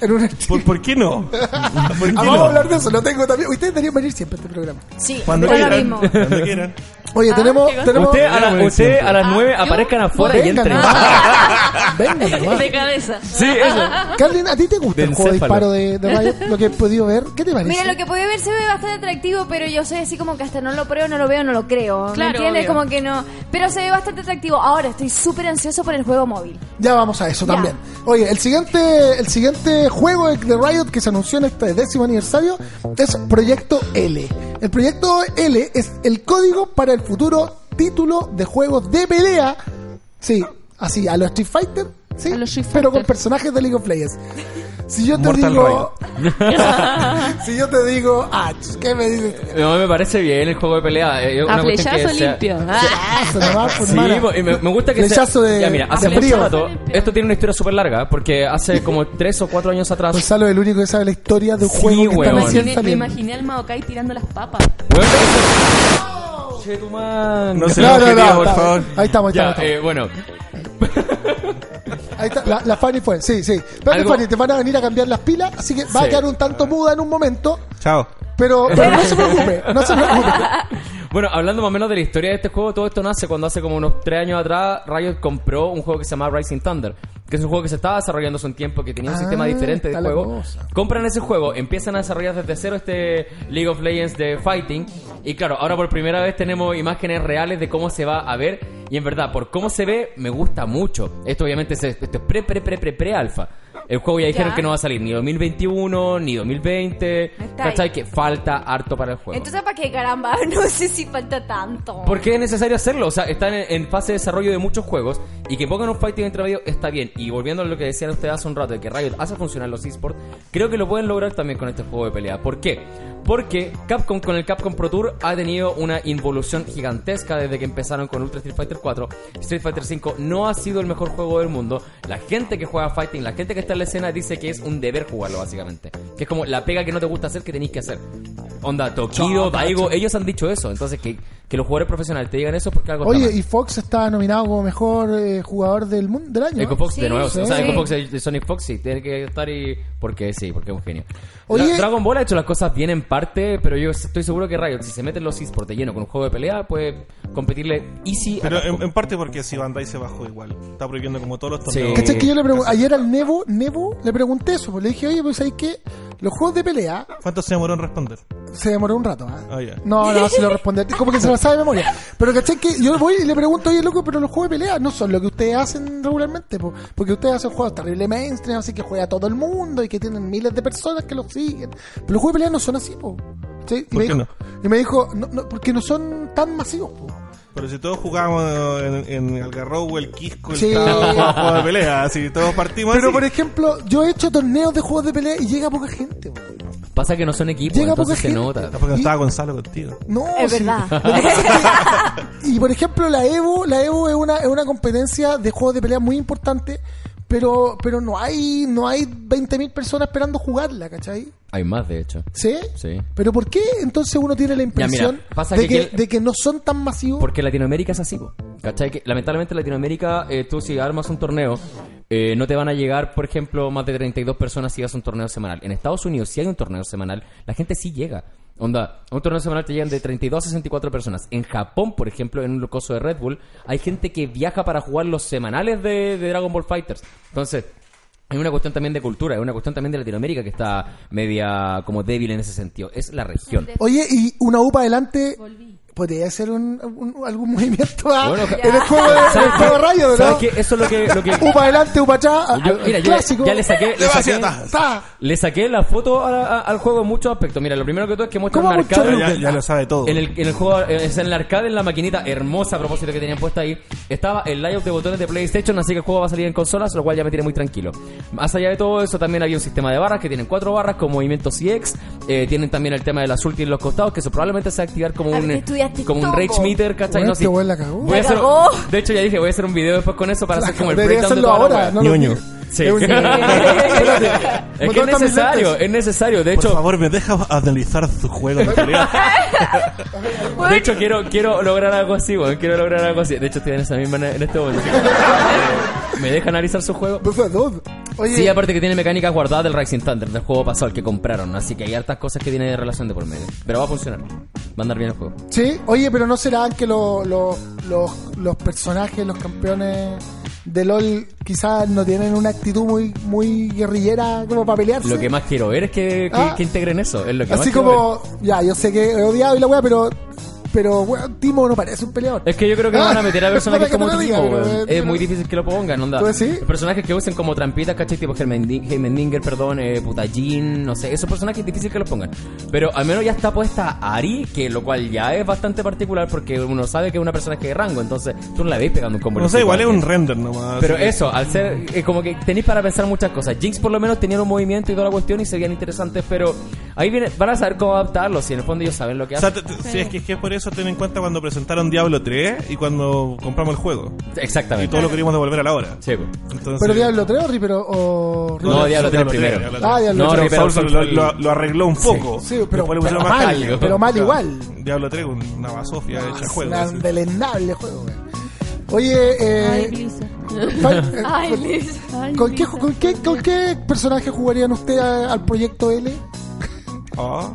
en un ¿Por, ¿Por qué no? ¿Por qué Ah, vamos no? a hablar de eso, lo tengo también. Ustedes deberían venir siempre a este programa. Sí, Cuando quieran. mismo. Cuando quieran. Oye, tenemos, qué cosa. tenemos. Usted a, la- usted a las 9 ¿yo? aparezcan afuera y Venga, entren. nomás. Venga, nomás. De cabeza. Sí, eso. Carlin, ¿a ti te gusta De el juego de disparo de, de Riot? Lo que he podido ver, ¿qué te parece? Mira, lo que puede ver se ve bastante atractivo, pero yo soy así como que hasta no lo pruebo, no lo veo, no lo creo. ¿Me Claro, entiendes? obvio. Como que no. Pero se ve bastante atractivo. Ahora estoy súper ansioso por el juego móvil. Ya vamos a eso Ya. también. Oye, el siguiente, el siguiente juego de de Riot que se anunció en este décimo aniversario es Proyecto L. El Proyecto L es el código para el futuro título de juegos de pelea. Sí, así, a los Street Fighter, sí, A los Street pero con personajes de League of Legends. Si yo te Mortal digo, si yo te digo, ah, ¿qué me dices? No, me parece bien el juego de pelea. eh, una A que flechazo sea- limpio. Ah. Eso nomás, pues, Sí, y me, me gusta que Flechazo sea... de- ya, mira, de hace frío. mucho rato... Esto tiene una historia súper larga, porque hace como 3 o 4 años atrás... Gonzalo es el único que sabe la historia de un Sí, juego que está. Me imaginé, me imaginé al Maokai tirando las papas. Bueno, eso- Che, tu man. No se No, lo no, no, por está- favor. Ahí estamos, ahí Ya, estamos. eh, bueno, Ahí está, la, la Fanny fue, sí, sí. Algo- Fanny, te van a venir a cambiar las pilas, así que va a quedar un tanto muda en un momento, Chao. pero, pero no se preocupe, no se preocupe. Bueno, hablando más o menos de la historia de este juego, todo esto nace cuando hace como unos 3 años atrás Riot compró un juego que se llama Rising Thunder, que es un juego que se estaba desarrollando hace un tiempo, que tenía un Ah, sistema diferente de juego. Compran ese juego, empiezan a desarrollar desde cero este League of Legends de Fighting, y claro, ahora por primera vez tenemos imágenes reales de cómo se va a ver, y en verdad, por cómo se ve, me gusta mucho. Esto obviamente es, esto es pre, pre, pre, pre, pre alfa. El juego ya dijeron Ya. que no va a salir ni 2021, ni 2020. Está ahí. ¿Cachai? Que falta harto para el juego. Entonces, ¿para qué caramba? No sé si falta tanto. Porque es necesario hacerlo, o sea, están en, en fase de desarrollo de muchos juegos y que pongan un fighting entre medio está bien. Y volviendo a lo que decían ustedes hace un rato, de que Riot hace funcionar los esports, creo que lo pueden lograr también con este juego de pelea. ¿Por qué? Porque Capcom con el Capcom Pro Tour ha tenido una involución gigantesca desde que empezaron con Ultra Street Fighter 4. Street Fighter 5 no ha sido el mejor juego del mundo. La gente que juega fighting, la gente que está en la escena dice que es un deber jugarlo básicamente. Que es como la pega que no te gusta hacer que tenéis que hacer. Onda, Tokido, Chota, Daigo, ellos han dicho eso. Entonces que que los jugadores profesionales te digan eso es porque algo Oye, está mal. y Fox está nominado como mejor eh, jugador del mundo del año. Echo. Fox Sí, de nuevo, sí. o sea, Sí. Echo Fox de, Sonic Fox sí, tiene que estar y... Porque sí, porque es un genio. Oye- Dra- Dragon Ball ha hecho las cosas bien en parte, pero yo estoy seguro que Riot, si se meten los esports de lleno con un juego de pelea, puede competirle easy. a Pero Capcom. en, en parte porque si Bandai se bajó igual. Está prohibiendo como todos los Sí. torneos. ¿Cachai que yo le ayer al Nevo, Nevo le pregunté eso, pues le dije, oye, pues ahí que los juegos de pelea ¿Cuánto se demoró en responder? se demoró un rato, ¿ah? Ah. No, no, se lo responde. Como que se lo sabe de memoria. Pero ¿cachai? Que yo voy y le pregunto, oye, loco, pero los juegos de pelea no son lo que ustedes hacen regularmente. po. Porque ustedes hacen juegos terrible mainstream, así que juega todo el mundo y que tienen miles de personas que los siguen. Pero los juegos de pelea no son así, po. Y, ¿Por me qué dijo, no? y me dijo, no, no, porque no son tan masivos, po. Pero si todos jugábamos en, en Algarrobo, el Quisco, el Sí. Juegos de pelea, así todos partimos Pero así. por ejemplo, yo he hecho torneos de juegos de pelea y llega poca gente. Pasa que no son equipos, Llega entonces poca se gente. nota. Ah, porque no estaba Gonzalo contigo. No, Es sí. verdad. Que- y por ejemplo, la Evo, la Evo es una, es una competencia de juegos de pelea muy importante, pero, pero no hay, no hay 20.000 personas esperando jugarla, ¿cachai? Hay más, de hecho. ¿Sí? Sí. Pero ¿por qué entonces uno tiene la impresión mira, pasa de, que que, que- de que no son tan masivos? Porque Latinoamérica es así. ¿cachai? Que, lamentablemente en Latinoamérica, eh, tú si armas un torneo, eh, no te van a llegar, por ejemplo, más de 32 personas si hagas un torneo semanal. En Estados Unidos, si hay un torneo semanal, la gente sí llega. Onda, a un torneo semanal te llegan de 32 a 64 personas. En Japón, por ejemplo, en un coso de Red Bull, hay gente que viaja para jugar los semanales de, de Dragon Ball Fighters. Entonces, hay una cuestión también de cultura, hay una cuestión también de Latinoamérica que está media como débil en ese sentido. Es la región. Oye, y una U para adelante, podría ser un, un- algún movimiento ah, Bueno, en el juego de, en el ¿Sabes juego de qué? rayo, ¿Sabes ¿no? qué? Eso es lo que... Lo que U para adelante, U para atrás, mira, yo ya- clásico. ya le saqué, le saqué. Ta. le saqué la foto a- a- al juego en muchos aspectos. Mira, lo primero que todo es que muestra ¿Cómo un mucho arcade. Ya, ya lo sabe todo. En el, en el juego, es en el arcade, en la maquinita hermosa a propósito que tenían puesta ahí, estaba el layout de botones de PlayStation, así que el juego va a salir en consolas, lo cual ya me tiene muy tranquilo. Más allá de todo eso, también había un sistema de barras que tienen cuatro barras con movimientos CX, eh, tienen también el tema de las ulti en los costados, que eso probablemente se va a activar como A un, estudiaste como un rage meter, ¿cachai? Bueno, No, este sí. weón la cagó. Voy a La hacer- cagó. de hecho, ya dije, voy a hacer un video después con eso para hacer como el breakdown de hacerlo toda la ahora, wea. no Ñoño. Sí. Es un- Espérate. Es que es necesario, es necesario. De Por hecho, favor, me deja analizar su juego de de hecho quiero quiero lograr algo así, weón. Quiero lograr algo así. De hecho, estoy en esa misma en este momento. ¿Me deja analizar su juego? Por favor. Oye, Sí, aparte que tiene mecánicas guardadas del Rising Thunder, del juego pasado, el que compraron. Así que hay hartas cosas que tiene de relación de por medio. Pero va a funcionar. Va a andar bien el juego. Sí, oye, pero ¿no serán que lo- lo- los- los personajes, los campeones de LOL quizás no tienen una actitud muy muy guerrillera como para pelearse? Lo que más quiero ver es que, que, Ah. que integren eso. Es lo que más Así ver. como, ya, yo sé que he odiado y la weá, pero, pero weón, Timo no parece un peleador. Es que yo creo que van a meter a personajes como Timo, diga, pero, weón. Es pero- muy difícil que lo pongan, onda. ¿Tú decís? Personajes que usen como trampitas, ¿cachai? Tipo Heimendinger, perdón, eh, Putallín, no sé. Esos personajes es difícil que los pongan. Pero al menos ya está puesta Ari, que lo cual ya es bastante particular porque uno sabe que es una personaje de rango, entonces tú no la ves pegando un combo. No sé, igual es un render nomás. Pero eso, al ser eh, como que tenéis para pensar muchas cosas. Jinx por lo menos tenían un movimiento y toda la cuestión y se veían interesantes, pero ahí viene, van a saber cómo adaptarlos y en el fondo ellos saben lo que O sea, hacen. sí, es que, es que por eso ten en cuenta cuando presentaron Diablo 3 y cuando compramos el juego. Y Exactamente. todo lo queríamos devolver a la hora. Sí, pues. Entonces, pero Diablo 3 o Reaper o-. No, Diablo 3 primero. Diablo Ah, Diablo No, 3. Reaper lo, lo- lo arregló un poco. Sí, pero, le pero pusieron más mal, pero mal igual. Diablo 3 una basofia hecha Es juego. un así. endelendable juego. Oye, eh, Ay, Blizzard. Eh, Ay, con-. Ay, ¿con, qué, Blizzard. con, qué, ¿Con qué personaje jugarían ustedes a- al proyecto L? Ah.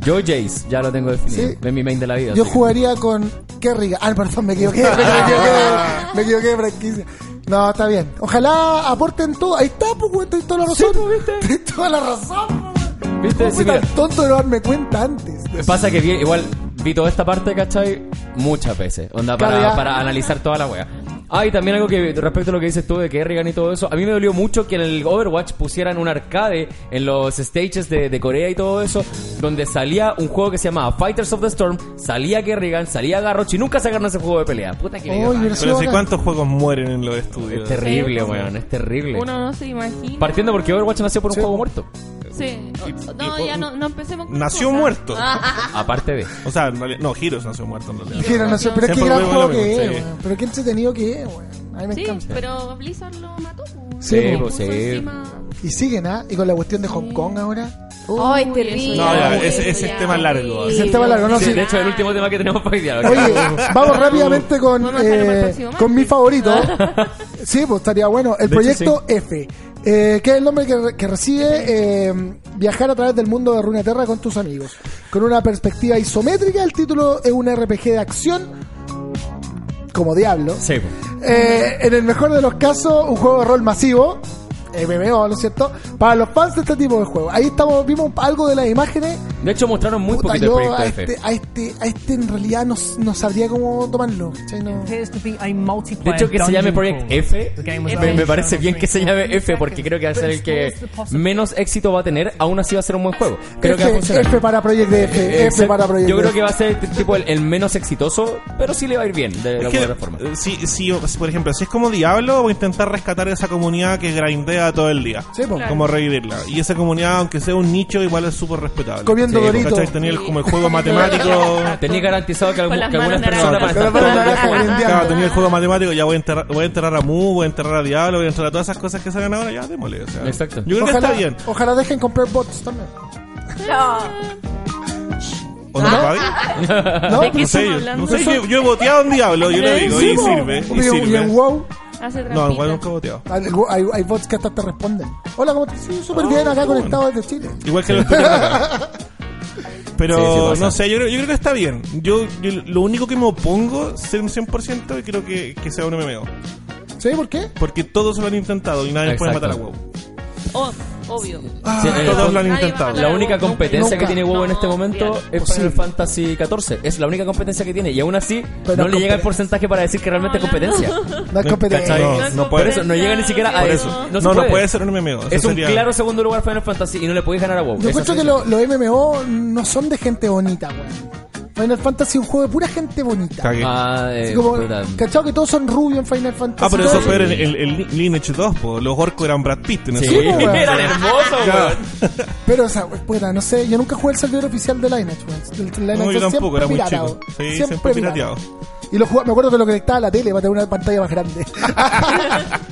Yo Jace, ya lo tengo definido. Sí. Es mi main de la vida. Yo así que- jugaría con Kerrigan. Ah, perdón, me equivoqué. Me equivoqué, me equivoqué de franquicia. No, está bien. Ojalá aporten todo. Ahí está, pues, weón. Tienes toda la razón. Tienes toda la razón, weón. ¿Viste? ¿Cómo Sí, fui mira. tan tonto de no darme cuenta antes? Pasa que vi, igual vi toda esta parte, ¿cachai? Muchas veces. Onda, para, para analizar toda la wea. Ah, y también algo que respecto a lo que dices tú de Kerrigan y todo eso, a mí me dolió mucho que en el Overwatch pusieran un arcade en los stages de, de Corea y todo eso, donde salía un juego que se llamaba Fighters of the Storm, salía Kerrigan, salía Garroch y nunca sacaron ese juego de pelea. Puta que rabia. pero Pero si bacán. cuántos juegos mueren en los estudios. Es terrible, Sí, weón, es terrible. Uno no se imagina. Partiendo porque Overwatch nació por un Sí. juego muerto. Sí. Y- No, y- ya no, no empecemos con Nació cosas. muerto. Aparte de. O sea, en realidad- no, Heroes nació muerto en realidad. Dijeron, no sé, pero es que Siempre gran juego lo que mismo, es, sí. weón. Pero qué entretenido que es, weón. A mí me Sí, encanta. pero Blizzard lo mató. pues. Sí, pues, Puso sí. encima- Y siguen, ¿ah? Y con la cuestión de Hong Kong ahora. Ay, Uy, terrible. No, ya, ese, es tema largo. Ese tema largo, ¿no? Sí, Sí. de hecho, el último tema que tenemos para hoy día. Oye, vamos rápidamente con, eh, con mi favorito. Sí, pues estaría bueno. El De hecho, proyecto F. eh, que es el nombre que, re- que recibe eh, viajar a través del mundo de Runeterra con tus amigos. Con una perspectiva isométrica, el título es un RPG de acción, como Diablo. Sí, pues. Eh, en el mejor de los casos, un juego de rol masivo, MMO, ¿no es cierto? Para los fans de este tipo de juegos. Ahí estamos, vimos algo de las imágenes. De hecho, mostraron muy Puta, poquito el yo proyecto a F. este, a, este, a este en realidad no, no sabría cómo tomarlo. De hecho, que se llame Project F, me, me parece bien que se llame F porque creo que va a ser el que menos éxito va a tener, aún así va a ser un buen juego. Creo que va a F, funcionar. F para Project F, F Exacto. para Project Yo creo F. que va a ser tipo el, el menos exitoso, pero sí le va a ir bien de alguna forma. eh, si, si, si, por ejemplo, si es como Diablo, voy a intentar rescatar esa comunidad que grindea todo el día. Sí, po. Como revivirla. Y esa comunidad, aunque sea un nicho, igual es súper respetable. Comiendo Sí, Doritos. ¿Cachai? Tenía el- como el juego matemático. Tenía garantizado que, las que algunas manos personas van a estar naranjas. todo el día jugando. Claro, tenía el juego matemático, ya voy a enterrar, voy a enterrar a Mu, voy a enterrar a Diablo, voy a enterrar a todas esas cosas que salen ahora, ya démosle. O sea, Exacto. Yo creo que Ojalá, está bien. ojalá dejen comprar bots también. ¿O no, Fabi? ¿No? ¿De qué No sé, estamos yo, hablando? no sé, yo, yo he boteado en Diablo, yo lo digo, Sí, y po. sirve, y Y, y en sirve. WoW Hace No, igual nunca he boteado. hay, hay- hay bots que hasta te responden. Hola, ¿cómo estás? Sí, súper bien, acá conectado desde Chile. Igual que los tuyos acá. Pero Sí, sí pasa. no sé, yo creo, yo creo que está bien. Yo, yo lo único que me opongo ser un 100% y creo que, que sea un MMO. ¿Sí? ¿Por qué? Porque todos lo han intentado y nadie puede matar a WoW. Oh, obvio. Sí, eh, Todos lo han intentado. La única competencia Nunca. que tiene WoW en este momento es Final Fantasy XIV. Es la única competencia que tiene. Y aún así, Pero no le llega el porcentaje para decir que realmente es competencia. No es competencia. No, puede Por eso no llega ni siquiera a eso. No, No, puede. ser un MMO. Eso Es un sería- claro segundo lugar Final Fantasy y no le podéis ganar a WoW. Yo encuentro que lo- los MMO no son de gente bonita, weón. Final Fantasy es un juego de pura gente bonita. Cague. Ah, Así eh, como. ¿cachado que todos son rubios en Final Fantasy? Ah, pero eso fue el, el, el Lineage 2, po. los orcos eran Brad Pitt en ese Sí, juego. po, weón. eran hermosos, Claro. Pero, o sea, puta, no sé, yo nunca jugué el servidor oficial de Lineage, weón. El- el Lineage No, yo tampoco, era muy piratado. chico. Sí, siempre pirateado. Y lo jugaba- me acuerdo que lo conectaba a la tele para tener una pantalla más grande.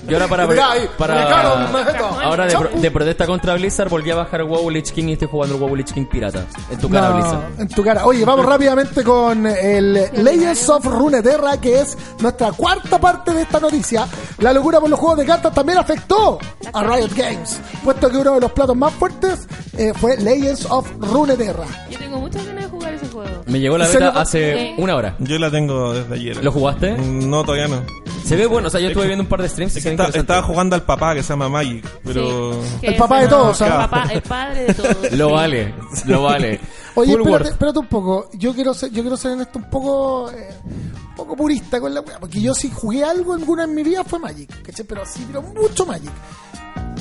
Y ahora para, para Majeto. ahora de, pro- de protesta contra Blizzard volví a bajar WoW Lich King y estoy jugando el WoW Lich King pirata en tu cara No, Blizzard. en tu cara. Oye, vamos rápidamente con el Legends of Runeterra, que es nuestra cuarta parte de esta noticia. La locura por los juegos de cartas también afectó a Riot Games, puesto que uno de los platos más fuertes eh, fue Legends of Runeterra. Yo tengo muchas ganas de jugar. Me llegó la beta hace una hora. Yo la tengo desde ayer. ¿Lo jugaste? No, todavía no. Se ve bueno, o sea, yo estuve viendo un par de streams y se ve Está- interesante. estaba jugando al papá que se llama Magic, pero... Sí, que El es papá de todos, El, ¿ah? papá, el padre de todos. Lo sí. vale, lo vale. Oye, Full espérate, worth. espérate un poco. Yo quiero ser, yo quiero ser en esto un poco, eh, un poco purista con la wea, porque yo si jugué algo alguna en mi vida fue Magic, ¿cachai? Pero sí, pero mucho Magic.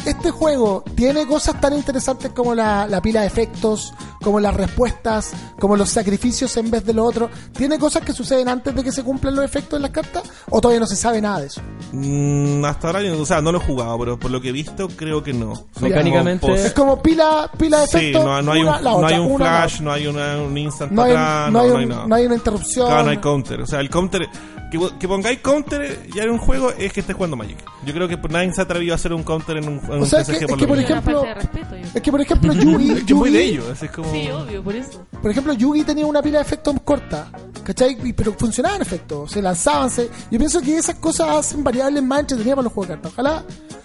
Este juego tiene cosas tan interesantes como la, la pila de efectos, como las respuestas, como los sacrificios en vez de lo otro. ¿Tiene cosas que suceden antes de que se cumplan los efectos en las cartas? ¿O todavía no se sabe nada de eso? Mm, hasta ahora, o sea, no lo he jugado, pero por lo que he visto, creo que no. Mecánicamente- Es como pila, pila de Sí, efectos. no, no hay un, la no otra, hay un flash, no hay una, un instant no hay, atrás, no, hay no, un- no una interrupción. Claro, no hay counter. O sea, el counter. Que, que pongáis counter ya en un juego es que estés jugando Magic. Yo creo que nadie se ha atrevido a hacer un counter en un, O sea, TCG que- es que por ejemplo- respeto. Es que, por ejemplo, Yugi, Que es muy de ellos. Es como... Sí, obvio, por eso. Por ejemplo, Yugi tenía una pila de efectos corta, ¿cachai? Pero funcionaban efectos, se lanzaban. Se... Yo pienso que esas cosas hacen variables más entretenidas para los juegos de cartas. Ojalá.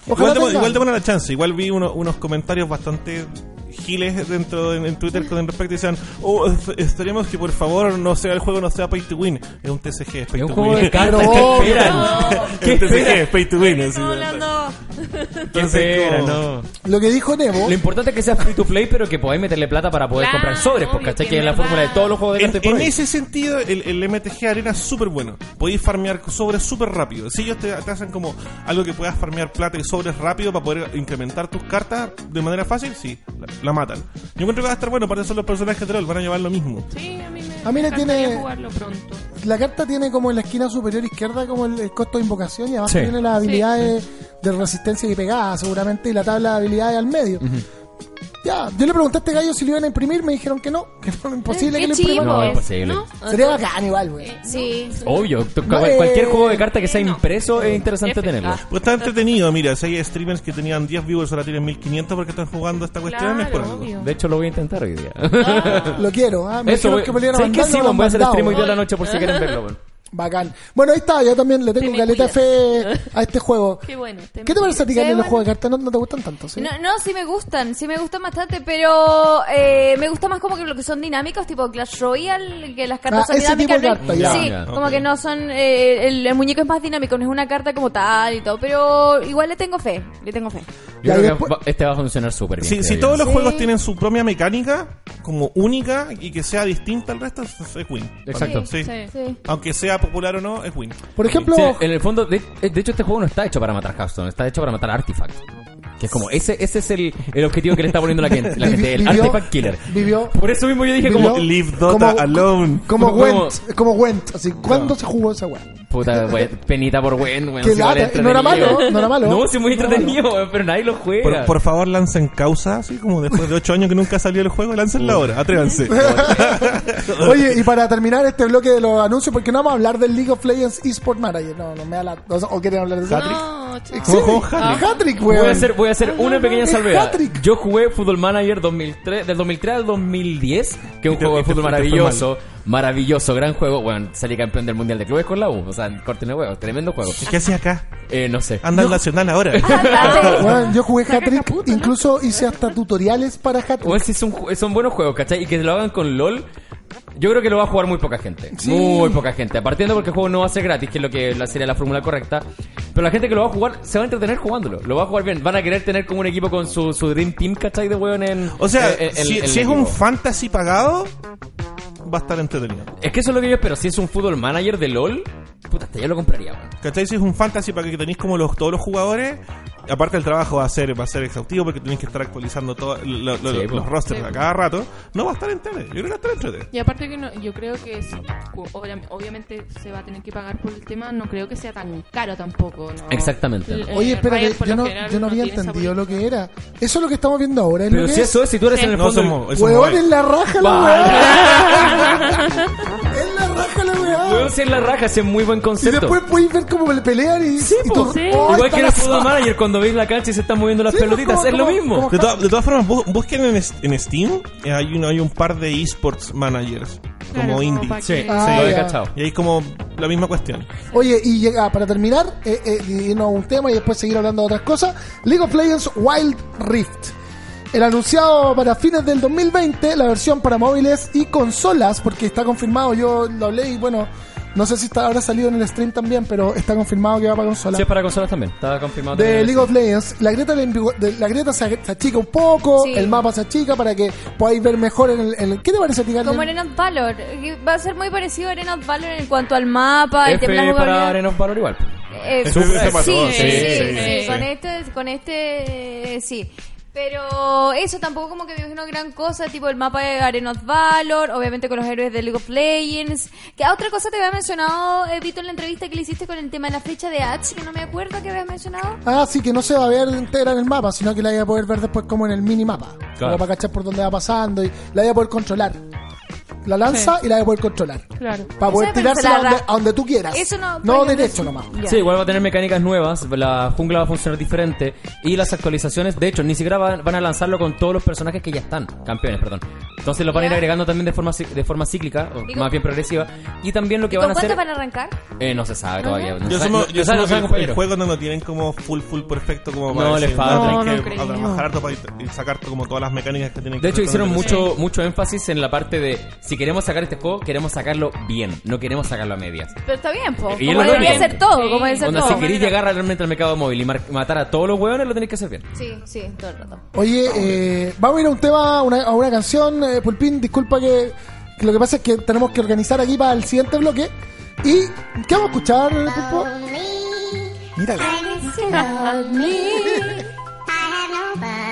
Ojalá Igual te, igual te ponen la chance. Igual vi uno- unos comentarios bastante giles dentro de, en Twitter con respecto y decían, oh, estaríamos que por favor no sea el juego, no sea pay to win. Es un TCG, es pay Es un to juego win. de ¿qué esperan? Es ¿Qué TCG, es pay to win. así. Estamos hablando. ¿Qué Entonces, esperan? como- No. Lo que dijo Nebo. Lo importante es que sea free to play, pero que podáis meterle plata para poder Claro, comprar sobres, porque ¿cachai? que es la fórmula de todos los juegos de En, en ese sentido, el, el MTG Arena es súper bueno. Podéis farmear sobres súper rápido. Si ellos te, te hacen como algo que puedas farmear plata y sobres rápido para poder incrementar tus cartas de manera fácil, sí, la, matan. Yo encuentro que va a estar bueno, para eso los personajes de rol van a llevar lo mismo. Sí, a mí me, A mí le encantaría tiene- jugarlo pronto. La carta tiene como en la esquina superior izquierda como el, el costo de invocación y abajo Sí. tiene las habilidades de resistencia y pegada seguramente y la tabla de habilidades al medio. Ya, yo le pregunté a este gallo si lo iban a imprimir, me dijeron que no, que no es imposible que lo impriman. No, imposible. ¿No? Sería bacán igual, güey. Sí. Obvio, cualquier eh, juego de carta que sea impreso es interesante F. tenerlo. Ah. Pues está entretenido, mira, si hay streamers que tenían 10 viewers ahora tienen 1500 porque están jugando esta cuestión, es por Claro, algo. De hecho, lo voy a intentar hoy día. Lo quiero, ¿ah? Me Eso, voy, que me lo iban a mandar, Sí, voy a hacer stream hoy día la noche por si quieren verlo. weón. Bacán. Bueno, ahí está, yo también le tengo me caleta fe a este juego. Qué bueno. ¿Qué te parece a ti, Carly, los juegos de cartas? ¿No, no te gustan tanto? ¿sí? No, no, sí me gustan, sí me gustan bastante, pero eh, me gusta más como que lo que son dinámicos, tipo Clash Royale, que las cartas Ah, son ese tipo dinámicas. de ¿no? cartas, ya. Sí, Ya, como ok. que no son, eh, el, el muñeco es más dinámico, no es una carta como tal y todo, pero igual le tengo fe, le tengo fe. Yo Ya, y creo después- que va- este va a funcionar súper bien. Si, todos los Sí. juegos tienen su propia mecánica, como única y que sea distinta al resto, es win. Exacto. Sí. Sí. Sí. Aunque sea popular o no, es win. Por ejemplo, Sí, en el fondo, de, de hecho, este juego no está hecho para matar Hearthstone, está hecho para matar Artifact. Que es como, ese, ese es el, el objetivo que le está poniendo la gente, la gente el Vivió- Artifact Killer. vivió- Por eso mismo yo dije vivió como, Leave Dota alone. Como Como- Went, como Went. Así, ¿cuándo se jugó esa weá? Puta, wey, penita por Gwen, weón. Si es no era malo, no era malo. No, sí, muy No entretenido, weón, pero nadie lo juega. Por, por favor, lancen causa, así como después de 8 años que nunca salió el juego, láncenla ahora, atrévanse. Oye, y para terminar este bloque de los anuncios, porque no vamos a hablar del League of Legends eSport Manager. No, no me da la. O, sea, ¿o quieren hablar de eso? No. Hat-trick, Voy a hacer, voy a hacer una pequeña salvedad. hat-trick. Yo jugué Football Manager 2003, del 2003 al 2010, que es un juego de fútbol maravilloso, maravilloso, gran juego. Bueno, salí campeón del Mundial de Clubes con la U, o sea, corten de huevos, tremendo juego. ¿Qué hacía acá? Eh, no sé. Anda al Nacional ahora. Yo jugué Hat-trick, incluso hice hasta tutoriales para Hat-trick. Igual si son, son buenos juegos, ¿cachai? Y que lo hagan con LOL, yo creo que lo va a jugar muy poca gente. Sí. Muy poca gente. Partiendo porque el juego no va a ser gratis, que es lo que sería la fórmula correcta. Pero la gente que lo va a jugar se va a entretener jugándolo. Lo va a jugar bien. Van a querer tener como un equipo con su, su Dream Team, ¿cachai? De weón en. O sea, en- en- si, en si el es un fantasy pagado, va a estar entretenido. Es que eso es lo que yo espero. Si es un fútbol manager de LOL, puta, hasta yo lo compraría, weón. ¿Cachai? Si es un fantasy para que tenéis como los, todos los jugadores, aparte el trabajo va a ser, va a ser exhaustivo porque tenéis que estar actualizando todo, lo- lo- Sí, los rosters Sí. a cada rato, no va a estar entretenido. Yo creo que va a estar entretenido. Y aparte que no, yo creo que obvia- obviamente se va a tener que pagar por el tema, no creo que sea tan caro tampoco, ¿no? Exactamente. El- eh, Oye, espérate, yo no, yo no había entendido lo que era. Eso es lo que estamos viendo ahora. ¿es Pero lo que si es? eso es, si tú eres Sí. en el No fondo. somos, no en es. la raja la en la raja la weá. Weón, si en la raja, ese es muy buen Y concepto. después podéis ver cómo le pelean y, y po, tú- sí. oh, Igual que en el manager, cuando veis la cancha y se están moviendo las Sí, pelotitas, como- es lo como- mismo. como- De, to- de todas formas, bu- busquen en, es- en Steam, eh, hay un, hay un par de esports managers, Claro, como indie. para Sí, Ah, lo he ya. cachado. Y hay como la misma cuestión. Oye, y llega para terminar, eh, eh, y irnos a un tema y después seguir hablando de otras cosas. League of Legends Wild Rift. El anunciado para fines del 2020, la versión para móviles y consolas, porque está confirmado, yo lo hablé y bueno, no sé si está, habrá salido en el stream también, pero está confirmado que va para consola. Sí, es para consolas también. Está confirmado. de también. League of Legends, la grieta, de- la grieta se, se achica un poco, Sí. el mapa se achica para que podáis ver mejor en el, en el- ¿Qué te parece a ti, Carmen? Como Arena of Valor, va a ser muy parecido a Arena of Valor en cuanto al mapa, el F tema de la para. Arena of Valor igual. Eh, sí, sí, sí, sí, sí, sí, sí, sí. con este, con este, eh, sí. Pero eso tampoco como que me imagino gran cosa, tipo el mapa de Arena of Valor, obviamente con los héroes de League of Legends. Que otra cosa te había mencionado, eh, Vito, en la entrevista que le hiciste con el tema de la flecha de H, que no me acuerdo que habías mencionado. Ah, sí, que no se va a ver entera en el mapa, sino que la voy a poder ver después como en el minimapa. Como Claro. para cachar por dónde va pasando y la voy a poder controlar. La lanza y la a poder controlar. Claro. Para poder tirársela a donde, a donde tú quieras. Eso no- no derecho sí. nomás. Ya. Sí, igual va a tener mecánicas nuevas, la jungla va a funcionar diferente y las actualizaciones, de hecho, ni siquiera van, van a lanzarlo con todos los personajes que ya están, campeones, perdón. Entonces lo van a ir agregando también de forma de forma cíclica, o más bien progresiva, y también lo que ¿Y van a hacer cuánto van a arrancar? eh, no se sabe todavía. No Yo sabe- asumo, no- yo no sabe- no sabe, que el, juego no lo tienen como full full perfecto como No, para le decir, falta. tienen No, no que trabajar para ir- sacar como todas las mecánicas que tienen que De hecho, hicieron mucho, mucho énfasis en la parte de si queremos sacar este juego, queremos sacarlo bien, no queremos sacarlo a medias. Pero está bien, po. Y Como debería ser todo, Sí. como debe ser Onda, todo. si queréis llegar realmente al mercado móvil y matar a todos los hueones, lo tenéis que hacer bien. Sí, sí, todo el rato. Oye, eh, vamos a ir a un tema, una- a una canción. Eh, Pulpín, disculpa que, que lo que pasa es que tenemos que organizar aquí para el siguiente bloque. ¿Y qué vamos a escuchar, Pulpo? Mírala.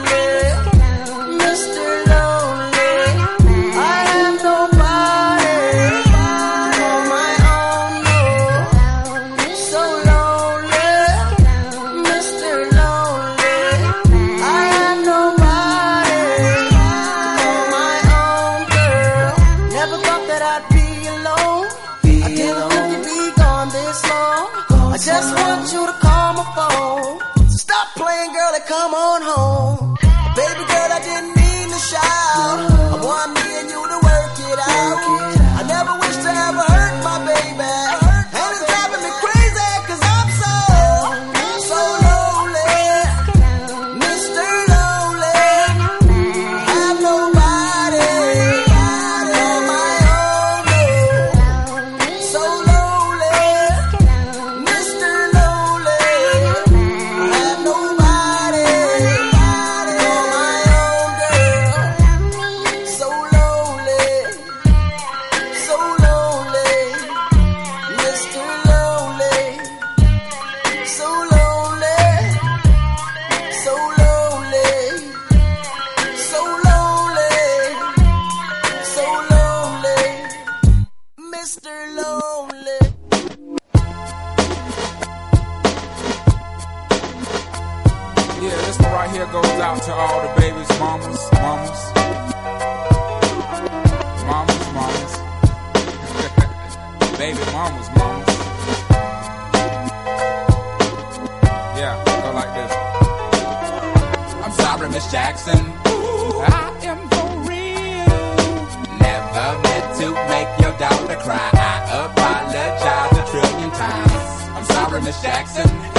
Out to all the babies, mamas, mamas. Mamas, mamas. Baby mamas, mamas. Yeah, go like this. I'm sorry, Miss Jackson. I am for real. Never meant to make your daughter cry. I apologize a trillion times. I'm sorry, Miss Jackson.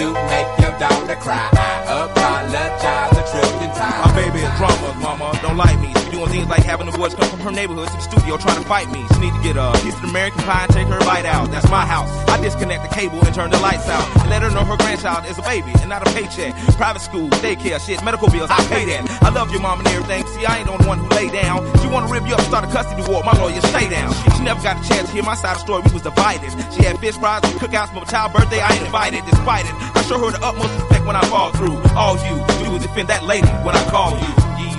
To make your daughter cry. I apologize a trillion times. My baby is drama, mama. Don't like me. Doing things like having the boys come from her neighborhood to the studio trying to fight me. She need to get a piece of American pie and take her bite out. That's my house. I disconnect the cable and turn the lights out. And let her know her grandchild is a baby and not a paycheck. Private school, daycare, shit, medical bills, I pay that. I love your mom and everything. See, I ain't the only one who lay down. She wanna rip you up, start a custody war. My lawyer, stay down. She never got a chance to hear my side of the story. We was divided. She had fish fries and cookouts for my child's birthday. I ain't invited, despite it. I show her the utmost respect when I fall through. All you do is defend that lady when I call you.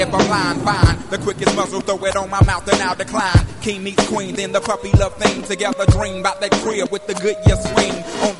If I'm lying, fine. The quickest muzzle, throw it on my mouth and I'll decline. King meets queen, then the puppy love thing. Together dream about that crib with the good year swing. On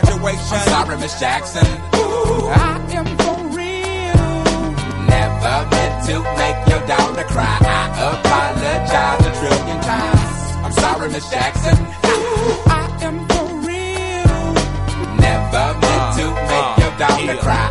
graduation. I'm sorry, Miss Jackson. Ooh, I am for real. Never meant to make your daughter cry. I apologize a trillion times. I'm sorry, Miss Jackson. Ooh, I am for real. Never meant to make uh-huh. your daughter cry.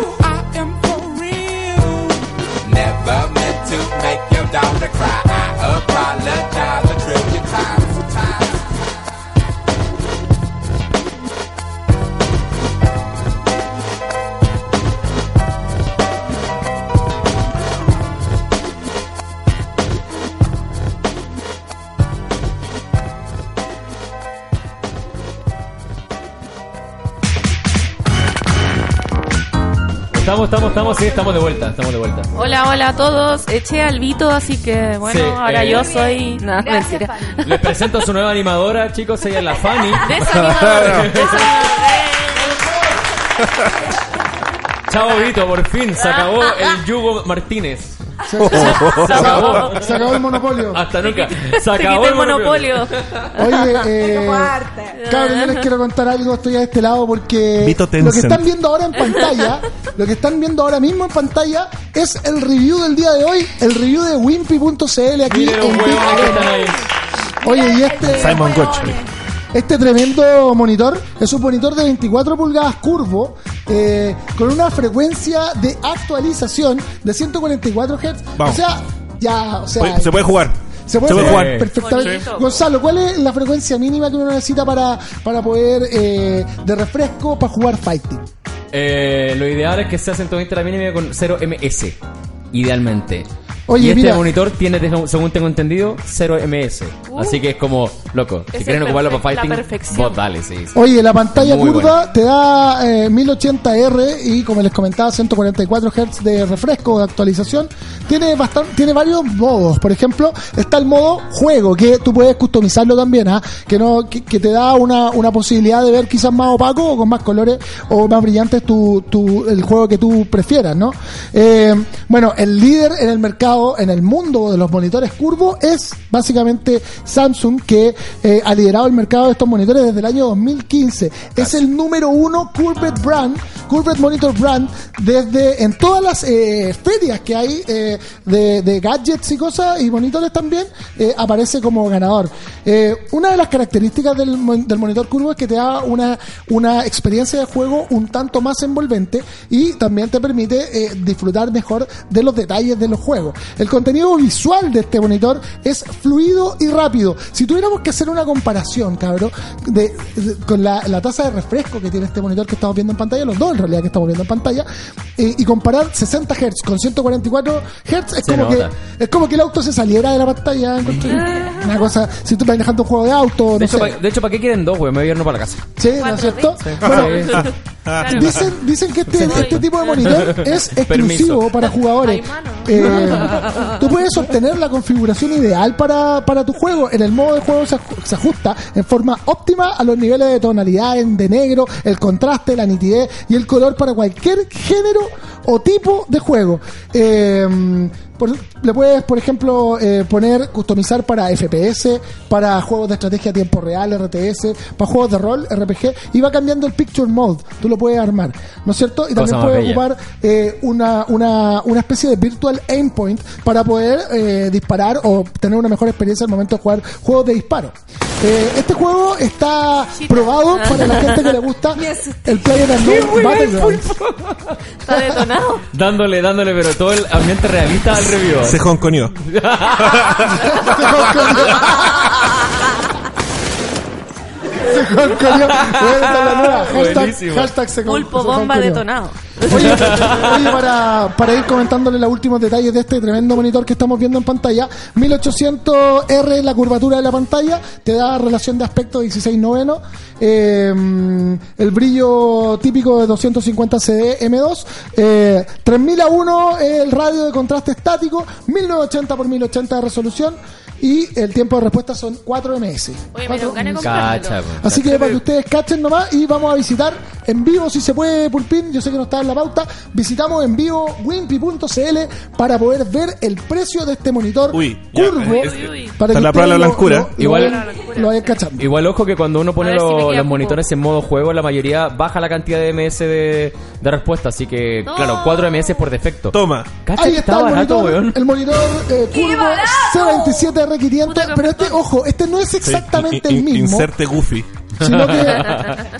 Never meant to make your daughter cry. I apologize a trillion times. times. Estamos, estamos, estamos, sí, estamos de vuelta, estamos de vuelta. Hola, hola a todos. Eché al Vito, así que bueno, Sí, ahora eh, yo soy. No, Gracias, mentira. Fanny. Les presento a su nueva animadora, chicos, ella es la Fanny. Desanimador, desanimador. Chao, Vito, por fin se acabó el yugo Martínez. Se, se- se acabó, se acabó el monopolio. Hasta nunca. Se acabó el monopolio. Oye, eh. Cabrón, yo les quiero contar algo, estoy a este lado porque lo que están viendo ahora en pantalla, lo que están viendo ahora mismo en pantalla es el review del día de hoy, el review de wimpy.cl aquí Miren en. Oye, y este, Simon Gotch. este tremendo monitor es un monitor de 24 pulgadas curvo eh, con una frecuencia de actualización de 144 Hz. Vamos. O sea, ya, o sea, Se puede jugar. se puede, Se puede jugar jugar. perfectamente. Bonito. Gonzalo, ¿cuál es la frecuencia mínima que uno necesita para, para poder eh, de refresco para jugar fighting? Eh, lo ideal es que sea 120 la mínima con 0 ms. Idealmente. Oye, y este mira. monitor tiene, según tengo entendido, 0 ms. Así que es como, loco, si quieren ocuparlo para fighting, perfección. vos dale, sí. sí. Oye, la pantalla Muy curva bueno. te da eh, 1080R y como les comentaba 144 Hz de refresco de actualización. Tiene bastante, tiene varios modos. Por ejemplo, está el modo juego que tú puedes customizarlo también, ¿ah? que no que, que te da una, una posibilidad de ver quizás más opaco o con más colores o más brillantes tu, tu el juego que tú prefieras, ¿no? Eh, bueno, el líder en el mercado, en el mundo de los monitores curvos es básicamente Samsung que eh, ha liderado el mercado de estos monitores desde el año 2015. Es el número uno Curved Brand, Curved Monitor Brand, desde en todas las eh, ferias que hay eh, de, de gadgets y cosas y monitores también aparece como ganador. Una de las características del, del monitor curvo es que te da una, una experiencia de juego un tanto más envolvente y también te permite eh, disfrutar mejor de los detalles de los juegos. El contenido visual de este monitor es fluido y rápido. Si tuviéramos que hacer una comparación, cabrón, de, de- con la, la tasa de refresco que tiene este monitor que estamos viendo en pantalla, los dos en realidad que estamos viendo en pantalla, eh, y comparar 60 Hz con 144 Hz, es Se como, que, es como que el auto se saliera de la pantalla. Una cosa, si tú estás manejando un juego de auto, no De hecho, sé. pa- de hecho, ¿para qué quieren dos, güey? Me voy a irnos para la casa. Sí, ¿no es cierto? Bueno, Sí. Claro. Dicen, dicen que este, este tipo de monitor es exclusivo Permiso. para jugadores. Eh, tú puedes obtener la configuración ideal para, para tu juego. En el modo de juego se, se ajusta en forma óptima a los niveles de tonalidad de negro, el contraste, la nitidez y el color para cualquier género o tipo de juego. Eh, por- le puedes, por ejemplo, eh, poner, customizar para FPS, para juegos de estrategia a tiempo real, RTS, para juegos de rol, RPG, y va cambiando el picture mode. Tú lo puedes armar, ¿no es cierto? Y también puedes bella. ocupar eh, una, una, una especie de virtual aim point para poder eh, disparar o tener una mejor experiencia al momento de jugar juegos de disparo. Eh, este juego está probado para la gente que le gusta el PlayerUnknown Battlegrounds. Está detonado. Dándole, dándole, pero todo el ambiente realista al review. Se jonconeó. Se jonconeó. Bueno, esa es la nueva. Hashtag, hashtag se con- Pulpo se bomba detonado. Oye, oye, para, para ir comentándole los últimos detalles de este tremendo monitor que estamos viendo en pantalla, 1800R es la curvatura de la pantalla, te da relación de aspecto 16 noveno, eh, el brillo típico de 250 CD M2, eh, 3000 a 1 es el radio de contraste estático, 1980 por 1080 de resolución y el tiempo de respuesta son 4 ms. Oye, me Cuatro lo gané. Cacha, po. Así que para que ustedes cachen nomás y vamos a visitar en vivo si se puede Pulpín, yo sé que no está en la pauta, visitamos en vivo wimpy.cl para poder ver el precio de este monitor Uy, ya, curvo es- Uy, uy. para Está la prueba de la blancura. Igual- vayan- lo vayan cachando. Igual ojo que cuando uno pone A ver si me lo- queda los poco. monitores en modo juego, la mayoría baja la cantidad de MS de, de respuesta. Así que, No. claro, 4 MS por defecto. Toma. Cacha Ahí que está está el barato, monitor, weón. el monitor eh, curvo C27R500, Que pero este, ojo, este no es exactamente Sí, in- el mismo. Inserte Goofy. sino que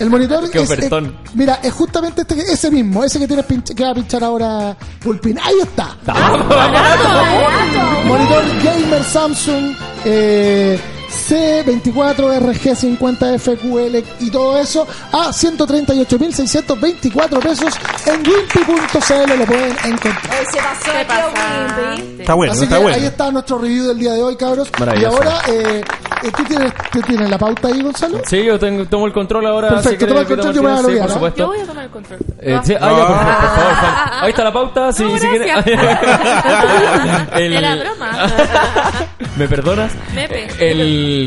el monitor Qué es, ofertón. mira es justamente este ese mismo ese que tienes que va a pinchar ahora Pulpín ahí está monitor gamer Samsung eh, C24RG50 FQL y todo eso a 138.624 pesos en wimpy.cl lo pueden encontrar Eh, se pasó ¿Qué pasa? Está bueno, Así está que bueno. ahí está nuestro review del día de hoy cabros y ahora eh, eh, ¿tú, tienes, ¿tú tienes la pauta ahí Gonzalo? Sí, yo tengo, tomo el control ahora. Perfecto, toma el control, yo me voy a Martínez, sí, por ¿ah? supuesto. Yo voy a tomar el control. Eh, sí, ah, ya, por, por favor, Juan. Ahí está la pauta. Si, No, si quieres. El- Era broma. ¿Me perdonas? Mepe. El,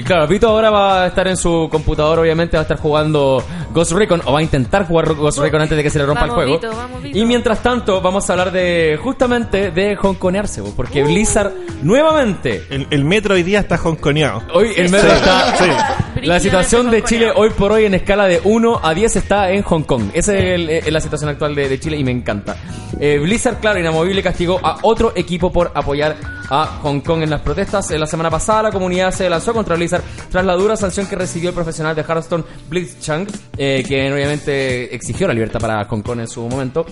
claro, Vito ahora va a estar en su computador, obviamente va a estar jugando Ghost Recon o va a intentar jugar Ghost Recon antes de que se le rompa Vamos, el juego. Vito, vamos, Vito. Y mientras tanto, vamos a hablar de justamente de hongkonearse, porque Uh. Blizzard nuevamente El, el metro hoy día está jonconeado. Hoy el metro Sí. está. Sí. La situación de Chile hoy por hoy en escala de 1 a 10 está en Hong Kong. Esa es, el- es la situación actual de, de Chile y me encanta. Eh, Blizzard, claro, inamovible, castigó a otro equipo por apoyar a Hong Kong en las protestas. En la semana pasada la comunidad se lanzó contra Blizzard tras la dura sanción que recibió el profesional de Hearthstone, Blitzchung, eh, que obviamente exigió la libertad para Hong Kong en su momento.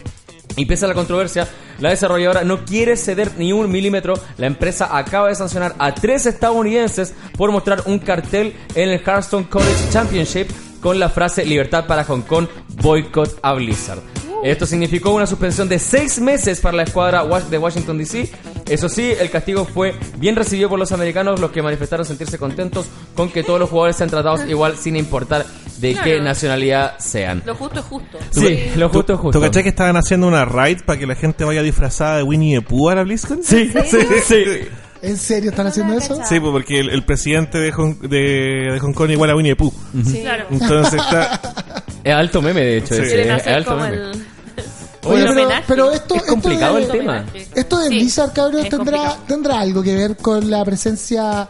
Y pese a la controversia, la desarrolladora no quiere ceder ni un milímetro. La empresa acaba de sancionar a tres estadounidenses por mostrar un cartel en el Hearthstone College Championship con la frase Libertad para Hong Kong, boicot a Blizzard. Esto significó una suspensión de seis meses para la escuadra de Washington DC. Eso sí, el castigo fue bien recibido por los americanos, los que manifestaron sentirse contentos con que todos los jugadores sean tratados igual sin importar de qué Claro. nacionalidad sean. Lo justo es justo. Sí, lo justo es justo. ¿Tú caché que estaban haciendo una raid para que la gente vaya disfrazada de Winnie the Pooh a la BlizzCon? Sí, sí, sí. ¿En serio están haciendo eso? Sí, pues porque el, el presidente de Hong, de, de Hong Kong igual a Winnie the Pooh. Claro. Entonces está... Es alto meme, de hecho. Sí. ese, es alto meme. el... Oye, pero, homenaje. pero esto, Es esto complicado de- el tema. Esto de Sí, Blizzard, cabros, tendrá, complicado. tendrá algo que ver con la presencia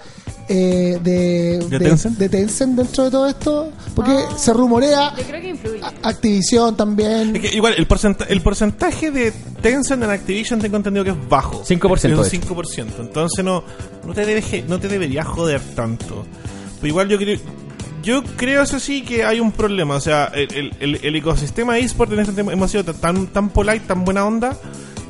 eh, de, ¿De Tencent? de Tencent dentro de todo esto. Porque se rumorea Yo creo que influye. a- Activision también. Es que igual, el, porcenta- el porcentaje de Tencent en Activision tengo entendido que es bajo. 5% Es un hecho. 5%. Entonces no, no, te debe, no te debería joder tanto. Pero igual yo creo... Yo creo, eso sí, que hay un problema. O sea, el, el- el- el ecosistema de eSport en este tema hemos sido tan, tan polite, tan buena onda,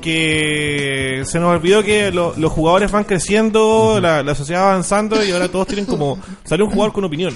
que se nos olvidó que lo- los jugadores van creciendo, la, la sociedad va avanzando y ahora todos tienen como... Sale un jugador con opinión.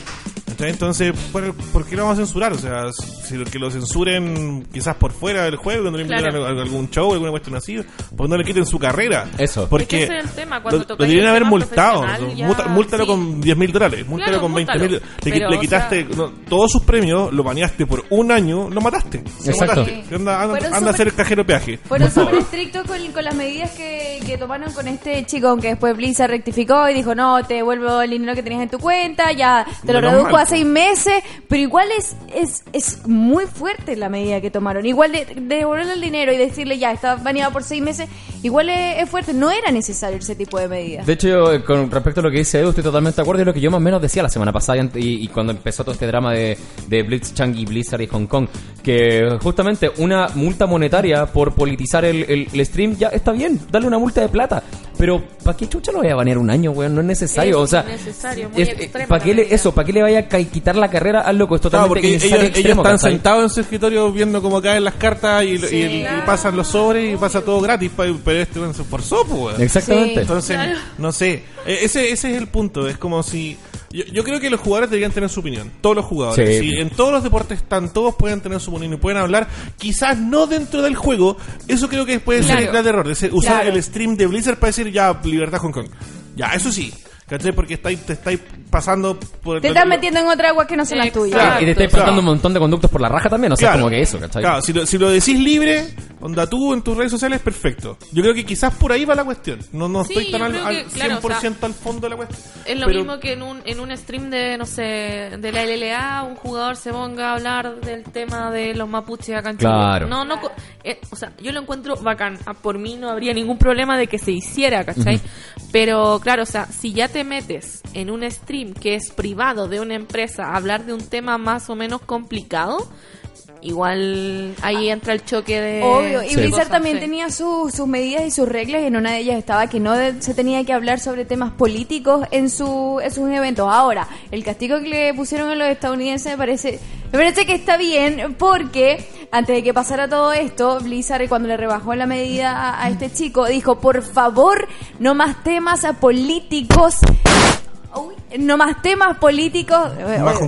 ¿Cachai? Entonces, ¿por, por qué lo vamos a censurar? O sea, si que lo censuren quizás por fuera del juego, cuando le inviten Claro. a algún show, alguna cuestión así, porque no le quiten su carrera. Eso. Porque Es que ese es el tema, cuando lo, lo deberían haber multado. ya- múltalo sí. con 10 mil dólares, múltalo Claro, con 20 mil. Le, le o quitaste sea- no, todos sus premios, lo baneaste por un año, lo mataste. Lo Exacto. mataste. Anda, anda- a hacer el cajero peaje. Fueron súper estrictos con, con las medidas que, que tomaron con este chico, aunque después Blizzard rectificó y dijo, no, te devuelvo el dinero que tenías en tu cuenta, ya te lo Menos reduzco mal, a seis meses, pero igual es, es, es muy fuerte la medida que tomaron. Igual de, de devolverle el dinero y decirle, ya, está baneado por seis meses, igual es, es fuerte. No era necesario ese tipo de medidas. De hecho, yo, eh, con respecto a lo que dice Edu, estoy totalmente de acuerdo. Es lo que yo más o menos decía la semana pasada y, y- cuando empezó todo este drama de, de Blitzchung y Blizzard y Hong Kong. Que justamente una multa monetaria por politizar el, el- el stream ya está bien. Dale una multa de plata. Pero, ¿para qué chucha lo voy a banear un año, weón? No es necesario. Es o sea, innecesario, muy extrema ¿para qué le, eso? ¿Para qué le vaya a ca- quitar la carrera al loco? Es Claro, totalmente porque ellos, innecesario, ellos extremo, están sentados en su escritorio viendo cómo caen las cartas y, y- Sí. y- y pasan los sobres y pasa todo gratis, pero este se esforzó, pues. Exactamente. Sí. Entonces, Claro. no sé, eh, ese, ese es el punto, es como si... Yo, yo creo que los jugadores deberían tener su opinión, todos los jugadores. Sí. Si en todos los deportes están, todos pueden tener su opinión y pueden hablar, quizás no dentro del juego, eso creo que puede ser Claro. el gran error, de ser- usar Claro. el stream de Blizzard para decir ya, libertad Hong Kong. Ya, eso sí, ¿cachai? Porque estáis, te estáis pasando por... Te estás metiendo en otra agua que no son las tuyas. Claro. Y te estáis Claro. pasando un montón de conductos por la raja también. O sea, como que eso, ¿cachai? Claro, si lo, si lo decís libre, onda tú en tus redes sociales, perfecto. Yo creo que quizás por ahí va la cuestión. No, no Sí, estoy tan al, creo al que, claro, 100% al fondo de la cuestión. Es lo Pero- mismo que en un, en un stream de, no sé, de la LLA, un jugador se ponga a hablar del tema de los mapuches acá en Chile. Claro. No, no, eh, o sea, yo lo encuentro bacán. Ah, Por mí no habría ningún problema de que se hiciera, ¿cachai? Pero claro, o sea, si ya te metes en un stream que es privado de una empresa a hablar de un tema más o menos complicado, igual ahí entra el choque de... Obvio, y Sí. Blizzard cosas, también sí. tenía su- sus medidas y sus reglas. En una de ellas estaba que no de- se tenía que hablar sobre temas políticos en, su, en sus eventos. Ahora, el castigo que le pusieron a los estadounidenses me parece, me parece que está bien porque antes de que pasara todo esto, Blizzard cuando le rebajó la medida a, a este chico dijo, por favor, no más temas a políticos. Uy, no más temas políticos.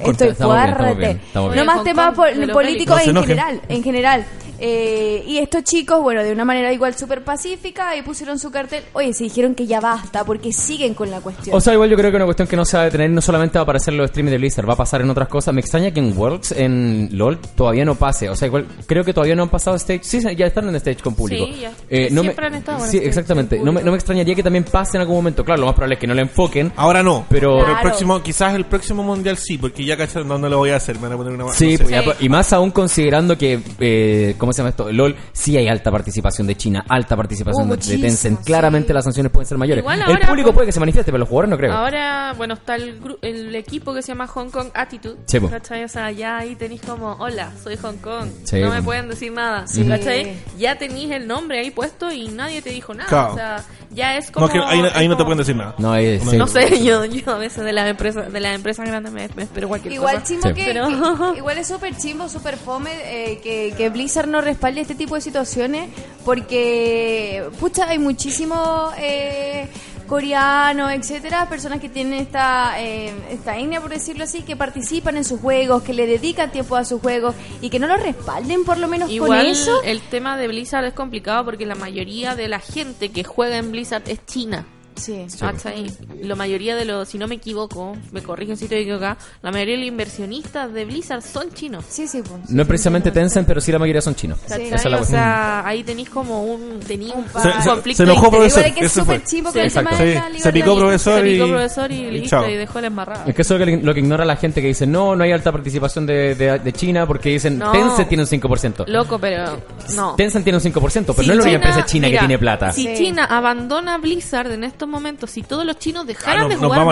Estoy fuerte. No más temas políticos en general en general. Eh, y estos chicos, bueno, de una manera igual súper pacífica, ahí pusieron su cartel. Oye, se dijeron que ya basta porque siguen con la cuestión. O sea, igual yo creo que es una cuestión que no se va a detener, no solamente va a aparecer en los streams de Blizzard, va a pasar en otras cosas. Me extraña que en Worlds, en LOL, todavía no pase. O sea, igual creo que todavía no han pasado stage. Sí, ya están en stage con público. Sí, ya. Eh, no Siempre me, han estado en Sí, stage exactamente. con No me, no me extrañaría que también pase en algún momento. Claro, lo más probable es que no le enfoquen. Ahora no, Pero- el próximo, quizás el próximo mundial sí, porque ya cachai, no, no lo voy a hacer, me van a poner una Sí, no sé. pues, y más aún considerando que, eh, ¿cómo se llama esto? LOL, sí hay alta participación de China, alta participación Uh, de- Tencent. sí. Claramente las sanciones pueden ser mayores. Igual el ahora público puede que se manifieste, pero los jugadores no creo. Ahora, bueno, está el, el equipo que se llama Hong Kong Attitude. Sí. ¿Cachai? O sea, ya ahí tenéis como, hola, soy Hong Kong. Sí, no me pueden decir nada. Sí. ¿Cachai? Ya tenéis el nombre ahí puesto y nadie te dijo nada. Claro. O sea, ya es como... No, que ahí, ahí no te pueden decir nada. No, ahí- No, sí. No sé, yo, yo a veces de las empresas, de las empresas grandes me, me espero cualquier Igual cosa. chimbo Sí. que, Pero- que- igual es súper chimbo, súper fome eh, que, que Blizzard no respalde este tipo de situaciones porque pucha hay muchísimos eh, coreanos, etcétera, personas que tienen esta eh, esta etnia por decirlo así, que participan en sus juegos, que le dedican tiempo a sus juegos y que no los respalden por lo menos Igual con eso. el tema de Blizzard es complicado porque la mayoría de la gente que juega en Blizzard es china. Sí. ¿Cachai? La mayoría de los, si no me equivoco, me corrigen si estoy equivocada, la mayoría de los inversionistas de Blizzard son chinos. Sí, sí, pues. No es precisamente Tencent, pero sí la mayoría son chinos. ¿Cachai? Esa es la o cuestión. sea, ahí tenéis como un, tenéis un, Se- se- conflicto se enojó profesor, Igual que es ese súper fue. chimbo Sí, con el tema Sí, se picó profesor Se picó y- profesor y, y listo, chao. y dejó la embarrada. Es que eso es lo que, lo que ignora la gente que dice, no, no hay alta participación de, de, de China porque dicen, No. Tencent tiene un 5%. Loco, pero no. Tencent tiene un 5%, pero Si no es la única China- empresa china mira, que tiene plata. Si Sí. China abandona Blizzard en estos momentos, si todos los chinos dejaran Ah, no, de jugar. No,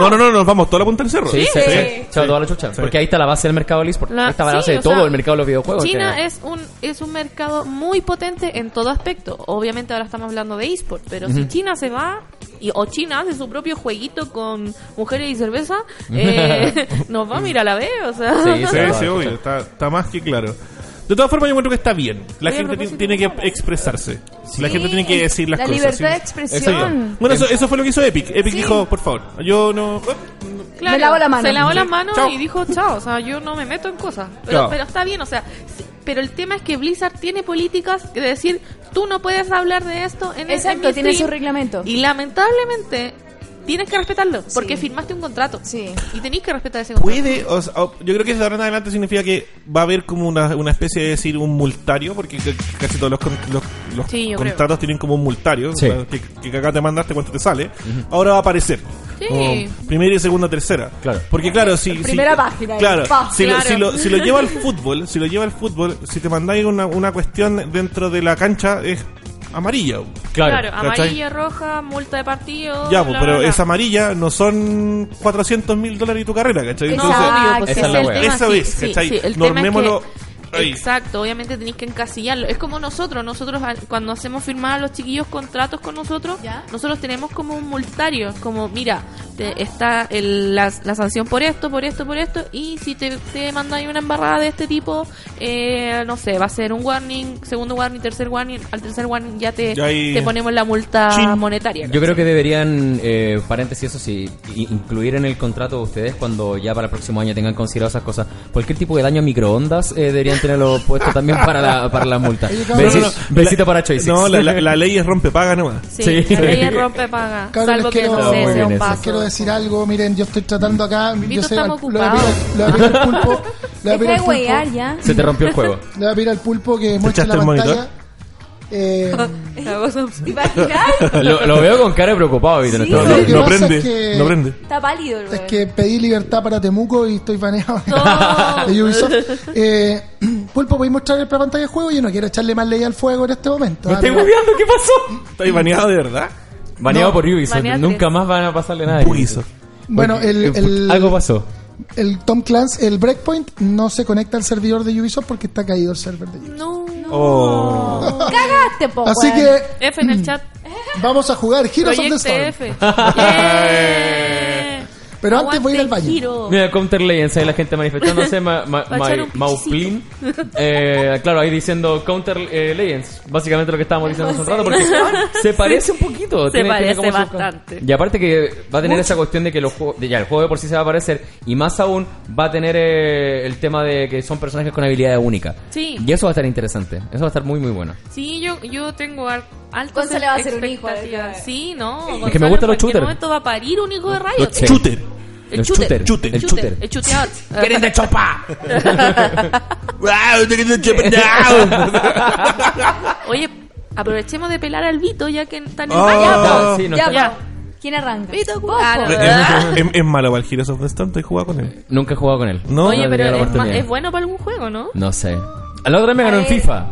no, no, no, nos vamos toda la punta del cerro. Sí, sí, Sí. sí. Chao, toda la chucha. Porque ahí está la base del mercado del eSport. La- Ahí está la sí, base de todo sea, el mercado de los videojuegos. China que- es un es un mercado muy potente en todo aspecto. Obviamente ahora estamos hablando de eSport, pero si China se va y, o China hace su propio jueguito con mujeres y cerveza, eh, nos va a mirar a la vez, o sea. Sí, Sí, sí, obvio, está, está más que claro. De todas formas, yo encuentro que está bien. La Oye, gente tiene que expresarse. La gente tiene que decir las la cosas. libertad sí. de expresión. Bueno, eso, eso fue lo que hizo Epic. Epic Sí. dijo, por favor, yo no... Claro, me lavo la mano. Se lavó las manos y dijo chao. O sea, yo no me meto en cosas. Pero, Claro. pero está bien, o sea. Pero el tema es que Blizzard tiene políticas de decir, tú no puedes hablar de esto en Exacto, en mi tiene stream". su reglamento. Y lamentablemente tienes que respetarlo, porque Sí. firmaste un contrato. Sí. Y tenéis que respetar ese contrato. Puede, o sea, yo creo que de ahora en adelante significa que va a haber como una, una especie de decir un multario, porque casi todos los, con- los, los Sí, contratos tienen como un multario, Sí. o sea, que, que acá te mandaste cuánto te sale. Ahora va a aparecer. Sí. Como primera y segunda, tercera. Claro. Porque claro, si... si- Primera página, Claro, pa. si, Lo, si, lo, si lo lleva al fútbol, si lo lleva al fútbol, si te mandáis una, una cuestión dentro de la cancha es amarilla. Claro. Claro, amarilla, roja, multa de partido. Ya, bla, pues, bla, pero bla. esa amarilla no son 400 mil dólares y tu carrera, ¿cachai? Entonces, obvio, pues esa ese es la el wea. tema, Eso sí, es, sí, ¿cachai? sí, el tema es Normémoslo que- ahí. Exacto, obviamente tenéis que encasillarlo. Es como nosotros, nosotros cuando hacemos firmar a los chiquillos contratos con nosotros, ¿Ya? nosotros tenemos como un multario, como mira, te- está el- la, la sanción por esto, por esto, por esto, y si te, te mandan una embarrada de este tipo, eh, no sé, va a ser un warning, segundo warning, tercer warning, al tercer warning ya te, Ya ahí- te ponemos la multa Chin. monetaria. Yo creo que deberían, eh, paréntesis, eso sí, incluir en el contrato de ustedes cuando ya para el próximo año tengan considerado esas cosas. Cualquier tipo de daño a microondas eh, deberían tenerlo puesto también para la, para la multa. Oye, cabrón, Besi- No, no, no. besito La- para Choices. No, la, la- la ley es rompepaga nomás. Sí, Sí. la ley es rompe paga, Cabros, salvo que quiero, no sé, Muy sea bien un paso. quiero decir algo. Miren, yo estoy tratando acá. Vito, yo sé, estamos al- le voy a pedir- al pulpo. Le voy a pedir al pulpo. Se te rompió el juego. Le voy a pedir al pulpo que muestre la pantalla. Eh. Lo, lo veo con cara de preocupado, Vito, en Sí. este No, prende, es que- no prende. Está pálido es que pedí libertad para Temuco y estoy baneado No. de Ubisoft. Eh, Pulpo, ¿podéis mostrar el pantalla de juego? Yo no quiero echarle más ley al fuego en este momento. ¿Me Ah, estoy moviendo? ¿Qué pasó? ¿Estáis baneado de verdad? Baneado No, por Ubisoft. Nunca más van a pasarle nada. a Ubisoft. Bueno, el, Algo pasó. El Tom Clancy, el Breakpoint no se conecta al servidor de Ubisoft porque está caído el server de Ubisoft. No. Oh. Cagaste, po, Así que F en el chat. vamos a jugar Heroes of the Storm. F. Yeah. Pero antes voy a ir al Aguante, baño. Hiro. Mira, Counter Legends, ahí la gente manifestándose, ma, ma, Mauplin. Eh, claro, ahí diciendo Counter eh, Legends. Básicamente lo que estábamos diciendo hace un rato, porque se parece un poquito. Se parece bastante. Y aparte que va a tener esa cuestión de que los juegos, de ya el juego de por sí se va a parecer, y más aún va a tener eh, el tema de que son personajes con habilidades únicas. Sí. Y eso va a estar interesante. Eso va a estar muy, muy bueno. Sí, yo, yo tengo al- altas Gonzalo va a ser un hijo. Sí, no. Es que me gustan los en shooters. momento va a parir un hijo de rayos. Los Shooter. El shooter. shooter. El shooter. El chuteador. ¡Quieren de chopa! Oye, aprovechemos de pelar al Vito ya que está en el Oh. baño. Ya, sí, no ya, está- po. ¿Quién arranca? Vito, ah, no. ¿Es, es, es malo para el Heroes of the Storm? ¿Te has jugado con él? Nunca he jugado con él. No. Oye, No he pero es, es bueno para algún juego, ¿no? No sé. La otra vez me ganó en A. FIFA.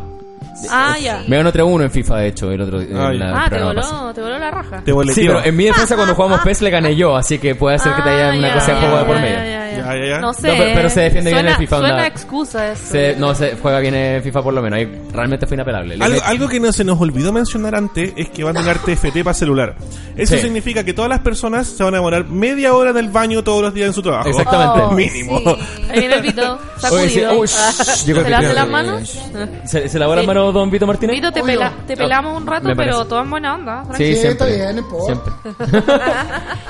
Ah, ya. Me ganó 3-1 en FIFA, de hecho, el otro en Ay. la Ah, te programa pasado. voló, te voló la raja. Te boleteó. Sí, pero en mi defensa cuando jugamos PES le gané yo, así que puede ser que te haya Ah, una ya, cosa de ya, juego de por ya, medio. ya, ya, Ya, ya. No sé. No, pero- pero se defiende bien suena, el FIFA, Suena onda. excusa eso. Se- no, se juega bien en FIFA por lo menos, ahí realmente fue inapelable. Le Algo, algo que no se nos olvidó mencionar antes es que van a tener TFT para celular. Eso Sí. significa que todas las personas se van a demorar media hora en el baño todos los días en su trabajo. Exactamente. Oh, Mínimo. sí. Ahí viene el Vito, Oye, sí, el ¿Se Vito. las manos? ¿Se, se lavó las manos don Vito Martínez? Vito, te, pela- te pelamos un rato, pero todo en buena onda. Sí, tranquilo. Sí, está siempre. bien, no importa. Siempre.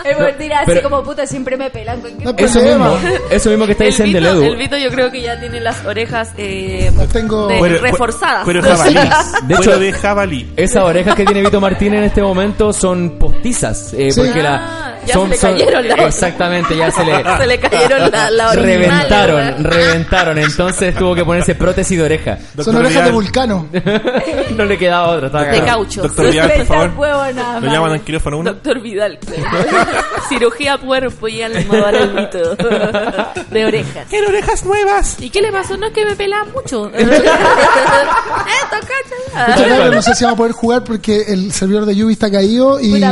Es por tirar así pero- como puta, siempre me pelan. No. Eso mismo. eso mismo que está El diciendo el Vito, Edu. el Vito yo creo que ya tiene las orejas eh, Las tengo. de- Cuero- reforzadas. Cuero de jabalí. De Cuero hecho- de jabalí. Esas orejas que tiene Vito Martínez en este momento son postizas. eh, Sí. porque Ah, la, ya son, se le son- cayeron las- Exactamente, ya se le, Se le cayeron la, la original, reventaron, reventaron. Entonces tuvo que ponerse prótesis de oreja. Son Doctor orejas de Vidal. vulcano. no le quedaba otra, estaba De caucho. Doctor Vidal, por favor. huevo nada Lo llaman al quirófano 1. Doctor Vidal. Cirugía cuerpo y alma el Vito. De orejas. ¡Quiero orejas nuevas! ¿Y qué le pasó? No es que me pelaba mucho. Esto, gracias, no sé si vamos a poder jugar porque el servidor de Yubi está caído y po.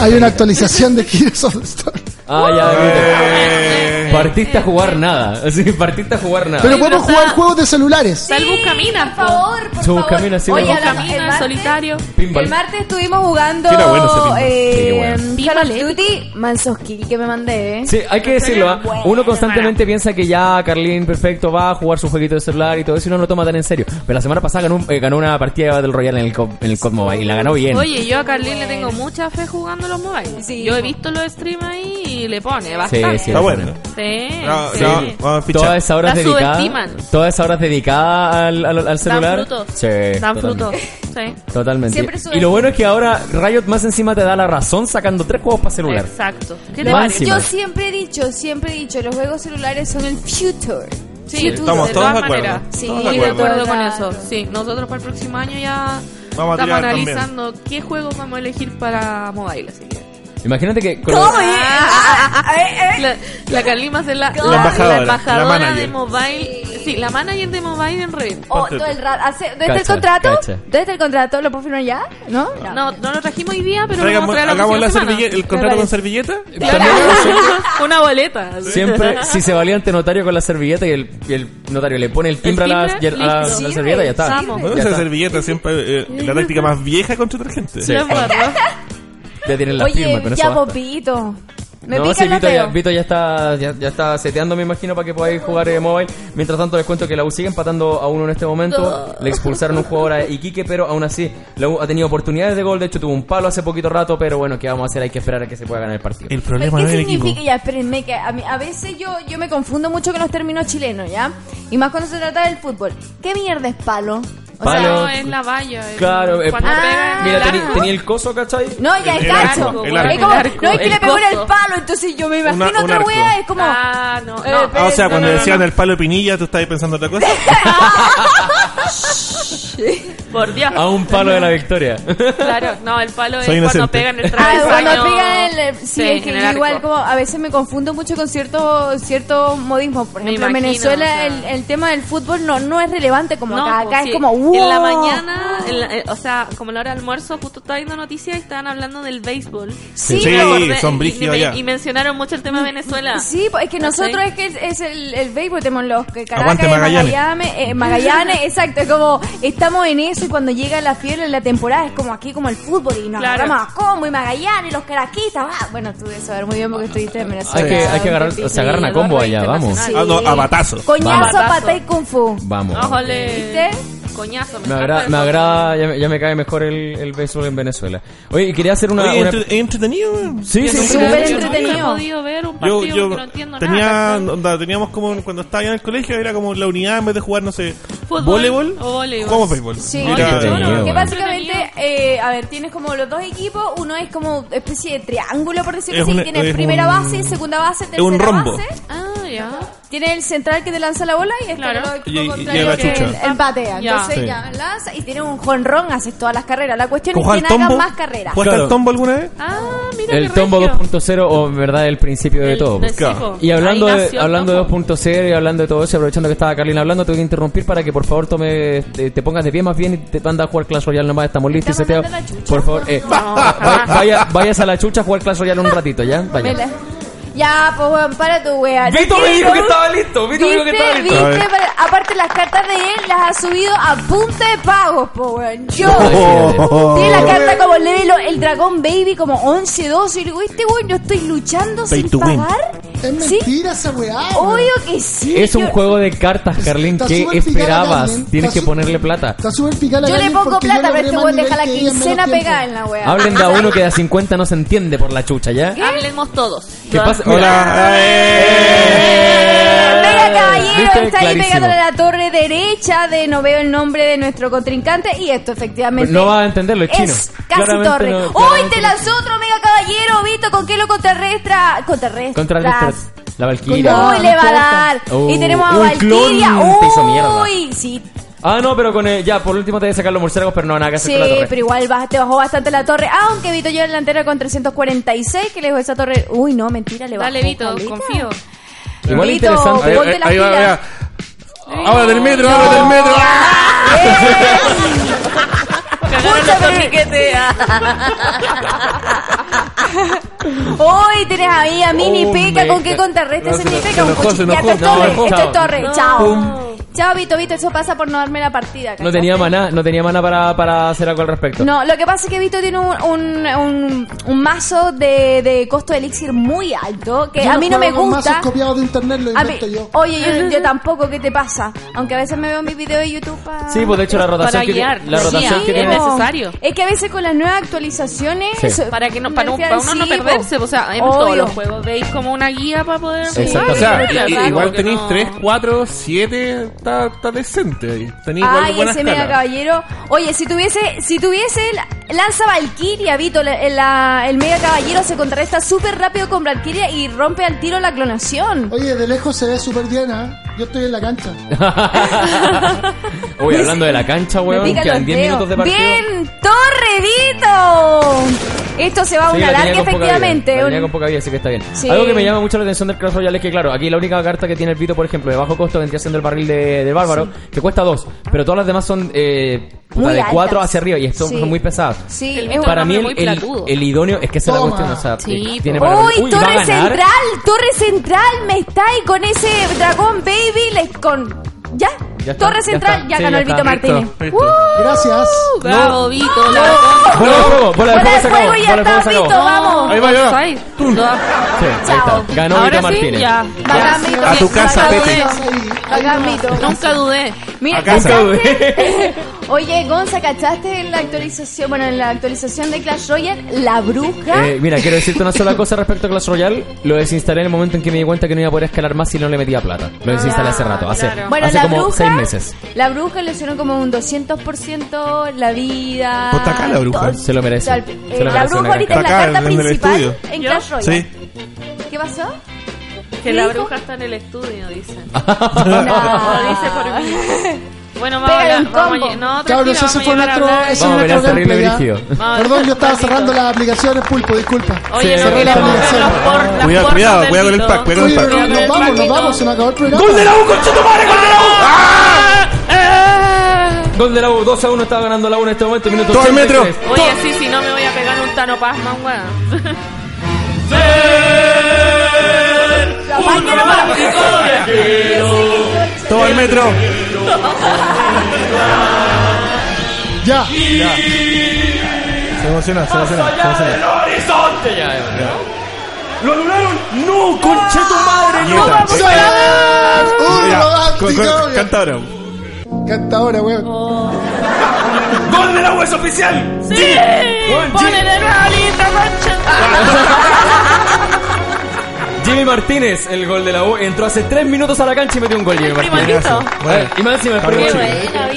hay una actualización de Heroes of the Storm. Ah, ya, Eh. Partiste a jugar nada. Así, partiste a jugar nada. Pero Ay, podemos jugar está- juegos de celulares. Está el Buscaminas, Por favor, por favor. Buscaminas, sí, Oye, el martes- solitario. Pinball. El martes estuvimos jugando Sí, era bueno ese pinball. eh, Sí, bueno. Call of Pinball épico. Duty Mansos Kill que me mandé. ¿eh? Sí, hay que decirlo. ¿ah? Uno constantemente piensa que ya Carlín Perfecto va a jugar su jueguito de celular y todo eso y no lo toma tan en serio. Pero la semana pasada ganó, un- eh, ganó una partida de Battle Royale en el, co- en el COD Mobile y la ganó bien. Oye, yo a Carlín le tengo mucha fe jugando los mobile. Sí. Yo he visto los streams ahí y le pone bastante. sí, Está bueno. Sí, No, sí. no, vamos a fichar. Todas esas horas La dedicadas. subestiman. Todas esas horas dedicadas al, al, al celular. Dan frutos. Sí, Dan totalmente. frutos. Sí. Totalmente. Siempre Y lo bueno es que ahora Riot más encima te da la razón sacando tres juegos para celular. Exacto. ¿Qué te Más parece? encima. Yo siempre he dicho, siempre he dicho, los juegos celulares son el future. Sí, Estamos de todos todas de acuerdo. maneras. Sí, Todos de acuerdo con eso. Sí, nosotros para el próximo año ya Vamos a estamos tirar también. analizando qué juegos vamos a elegir para mobile. Así que. Imagínate que con ¿Cómo? lo- Eh, ah, ah, ah, eh, eh. La, la Kalima es la, la, embajadora, la embajadora la manager. de mobile. Sí, la manager de mobile en red. Oh, todo el rato. Hace- ¿Dónde está el Cacha, contrato? cacha. ¿Dónde está el contrato? ¿Lo puedo firmar ya? ¿No? No, no lo trajimos hoy día, pero lo Traigamos- vamos a traer la hagamos la semana. el contrato con servilleta. Una boleta. Siempre, si se valía ante notario con la servilleta y el, y el notario le pone el timbre, a, la, timbre, y el- a la- listo. a la servilleta, ya está. Bueno, Ya esa está. servilleta siempre eh, la táctica más vieja contra detergente. Sí. De acuerdo. Ya tienen la firma Oye, con eso. ya popito. Me no, pica sí, el Vito ya. Vito ya está ya, ya está seteando, me imagino, para que podáis jugar eh, mobile. Mientras tanto, les cuento que la U sigue empatando a uno en este momento. Le expulsaron un jugador a Iquique, pero aún así la U ha tenido oportunidades de gol. De hecho, tuvo un palo hace poquito rato, pero bueno, ¿qué vamos a hacer? Hay que esperar a que se pueda ganar el partido. El ¿Qué problema no es el equipo. significa? Ya, espérenme, que a, mí, a veces yo, yo me confundo mucho con los términos chilenos, ¿ya? Y más cuando se trata del fútbol. ¿Qué mierda es palo? O Palo. sea, No, es la valla. el- Claro, eh, cuando Ah. el Mira, arco. teni- tenía el coso, ¿cachai? no, ya El es arco, cacho. el arco. Es como, El arco, no es que el le pegó en el coso. palo, entonces yo me imagino Una- un otra arco. wea, es como... Ah, no. Eh, no. pero- Ah, o sea, no, cuando decían no. el palo de pinilla, tú estabas pensando otra cosa. Por Dios. A un palo de la victoria. Claro, no, el palo es Soy cuando inocente. pegan el Ah, travesaño. cuando pegan el... Sí, Sí, es que en el arco. igual como a veces me confundo mucho con cierto cierto modismo. Por Me ejemplo, en imagino, Venezuela o sea. el, el tema del fútbol no, no es relevante como No, acá. pues Acá sí. es como... ¡wow! En la mañana, en la- eh, o sea, como a la hora de almuerzo, justo estaba viendo noticias y estaban hablando del béisbol. Sí, Sí, Me acordé son y- brígidos y, y mencionaron mucho el tema de Venezuela. Sí, pues es que nosotros es que es, es el, el béisbol, tenemos los que Caracas, Aguante Magallanes. Magallanes, eh, Magallanes, exacto, es como estamos en eso y cuando llega la fiebre en la temporada es como aquí como el fútbol y nos Claro. agarramos a combo y Magallanes, los caraquistas, ah, bueno, tú debes saber muy bien porque estuviste en Venezuela. Hay que, hay que agarrar, se agarran a combo allá, vamos. Sí. Ah, no, a batazo. Coñazo, pata y kung fu. Vamos. ¿Viste? Coñazo. Me, agra- eso. me agrada, ya, me- ya me cae mejor el, el béisbol en Venezuela. Oye, y quería hacer una... Oye, una- entre- entretenido. Sí, sí, sí. Súper Yo nunca he entretenido. podido ver un Yo, partido yo que no entiendo tenía, nada. ¿cachai? onda, teníamos como cuando estaba allá en el colegio, era como la unidad en vez de jugar, no sé, Fútbol voleibol, o voleibol. jugamos béisbol. Sí, Era- que básicamente, eh, a ver, tienes como los dos equipos, uno es como especie de triángulo, por decirlo Es así, tienes es primera un- base, segunda base, tercera un rombo. base, Ah, ya. tiene el central que te lanza la bola y está Claro. el Y- y- equipo y contrario la que chucha. el- el batea. Ya. Lanza y tiene un jonrón, haces todas las carreras. La cuestión es ¿Jugaste quién haga más carreras. ¿Jugaste Claro. al tombo alguna vez? Ah, mira El Tombo regio. 2.0 o en verdad el principio de El- todo. Y hablando de, el hablando de Tombo. 2.0 y hablando de todo eso, aprovechando que estaba Carlina hablando, tengo que interrumpir para que por favor tome, te, te pongas de pie más bien y te manda a jugar Clash Royale nomás, estamos listos y. Por favor, eh, va- vaya, vayas a la chucha a jugar Clash Royale un ratito, ¿ya? Vaya. Ya, pues weón, para tu wea. No Vito me dijo que estaba listo, Vito me dijo que estaba listo. ¿Viste? Aparte las cartas de él las ha subido a punta de pagos, po weón. Yo. Oh. Tiene la carta como level, el dragón baby como 11, 12 y le digo, este weón, yo estoy luchando Pay sin pagar. Es ¿Sí? mentira esa weá. weón. Obvio que sí. Es un yo- juego de cartas, Carlin. Está ¿Qué esperabas? Tienes que ponerle plata. Está súper picada Yo le pongo plata, pero este weón deja la quincena pegada en la wea. Hablen de a uno que a 50 no se entiende por la chucha, ¿ya? Hablemos todos. ¿Qué pasa? Hola. Vega Caballero está ahí pegándole a la torre derecha de no veo el nombre de nuestro contrincante y esto efectivamente No va a entenderlo, es chino. es casi Claramente torre. no- ¡Uy! claramente te no. lanzó otro mega caballero, Vito, ¿con qué lo contrarrestra? Contrarrestra. Contra el la Valkyria. Uy, le va a dar. Oh, y tenemos a un Valkyria. clon te hizo mierda. Uy, sí. Ah, no, pero con el, ya, por último te voy a sacar los murciélagos, pero no, nada que hacer Sí, con la torre. pero igual baj- te bajó bastante la torre. Aunque Vito lleva delantera con 346, que le dejó esa torre. Uy, no, mentira, le bajó. Dale, Vito, Pablita. confío. Igual Vito, interesante. Ahí, Ponte ahí- las ahí va, pilas. ahí va. Ahora del metro, ahora del metro. Cagaron los torniquetes. Hoy tenés ahí a Mini Oh, Peca. ¿Con qué ese se Mini enojó, Peca? Un se enojó, cuchillo. se Ya, esto es enojó. torre. No, Esto es torre. Chao. Chao, Vito, Vito, eso pasa por no darme la partida. No tenía maná, no tenía maná para, para hacer algo al respecto. No, lo que pasa es que Vito tiene un, un, un, un mazo de, de costo de elixir muy alto, que Yo a mí no me juego con gusta. mazos copiados de internet, lo A mí- invento yo. Oye, yo, yo tampoco, ¿qué te pasa? Aunque a veces me veo mis videos de YouTube para... Sí, pues de hecho la rotación Para que la rotación sí, que es necesario. Es que a veces con las nuevas actualizaciones... Sí. eso- Para que no, me para, no- refiero- para uno no sí, perderse, po. o sea, en todos Obvio. los juegos veis como una guía para poder Exacto. jugar. O sea, igual tenéis no- 3, 4, 7, está, está decente ahí. Igual Ay, ese mega caballero. Oye, si tuviese, si tuviese la- lanza Valkyria, Vito, la- la- el mega caballero se contrarresta súper rápido con Valkyria y rompe al tiro la clonación. Oye, de lejos se ve súper bien, ¿ah? Yo estoy en la cancha. Uy, hablando de la cancha, Me weón, pican quedan los 10 dedos. minutos de partido. Bien, Torredito. Esto se va a Sí, una la tenía larga, con poca vida, efectivamente. la tenía Un- con poca vida, así que está bien. Sí. Algo que me llama mucho la atención del Clash Royale es que, claro, aquí la única carta que tiene el Vito, por ejemplo, de bajo costo vendría siendo el barril de, de Bárbaro, que cuesta 2, pero todas las demás son eh, puta, Muy de 4 altas. hacia arriba y son, Sí. son muy pesadas. Sí, es un- Para mí, el, muy el, platudo. el idóneo es que esa es la Toma. cuestión. O sea, Sí, tiene para ¡Uy, Uy, va a Torre ganar. Central! ¡Torre Central! Me está ahí con ese Dragón Baby. le- con... ¿Ya? Ya está, Torre ya Central, ya Sí, ganó ya el Vito está. Martínez. Listo, listo. ¡Uh! Gracias. Bravo, Vito. La Bola de fuego, bola de Bola fuego de se acabó. fuego y ya está. Vito, vamos. Ahí va, ahí va. No. Sí, ahí Chao. está. Ganó Ahora Vito sí, Martínez. ya. Bacán, ya. Vito. A tu casa, Pete. Nunca dudé. Mira, A casa. ¿cachaste? Oye, Gonza, ¿cachaste en la actualización? Bueno, en la actualización de Clash Royale, la bruja. Eh, mira, quiero decirte una sola cosa respecto a Clash Royale. Lo desinstalé en el momento en que me di cuenta que no iba a poder escalar más si no le metía plata. Lo desinstalé hace rato, hace, claro. bueno, hace la como bruja. seis meses. La bruja le hicieron como un 200% la vida. Pues está acá la bruja. todo. Se lo merece. O sea, Se eh, lo la merece bruja una ahorita es la carta en el principal estudio. en ¿Yo? Clash Royale. Sí. ¿Qué pasó? Que ¿Qué la dijo? bruja está en el estudio, dicen. No. Lo dice por mí. Bueno, vamos a Pégale hablar. un Vamos combo. no, Cabros, ese vamos a fue nuestro, ese Vamos a es nuestro pelear terrible gameplay, ¿ah? brígido. Perdón, yo estaba cerrando las aplicaciones, Pulpo, disculpa. Oye, Sí, no cerré la aplicación. por- las Cuidado, puertas cuidado, del cuidado con el pack, cuidado con el pack. nos, vamos, nos vamos, se me acabó el programa. ¡Gol de la U, conchetumare, gol de la U! ¡Ah! ¡Eh! Gol de la U, 2 a 1 estaba ganando la U en este momento, minuto Todo el metro. 83. Oye, sí, si no me voy a pegar un Tano Pazman, weón. La máquina para- Todo el metro. Ya. Se emociona, se emociona, se emociona. horizonte! Ya, ya, ya. ¡Lo anularon! ¡No, conchetumadre! ¡No! Nieta. ¡Uy, Mira, romántico! con- con- Canta ahora. Canta ahora, weón. ¡Gol de la es oficial! ¡Sí! Juan, ¡Ponele la lista, mancha! Jimmy Martínez, el gol de la U, entró hace 3 minutos a la cancha y metió un gol Jimmy Primo Martínez. Eh, Y más encima, el primo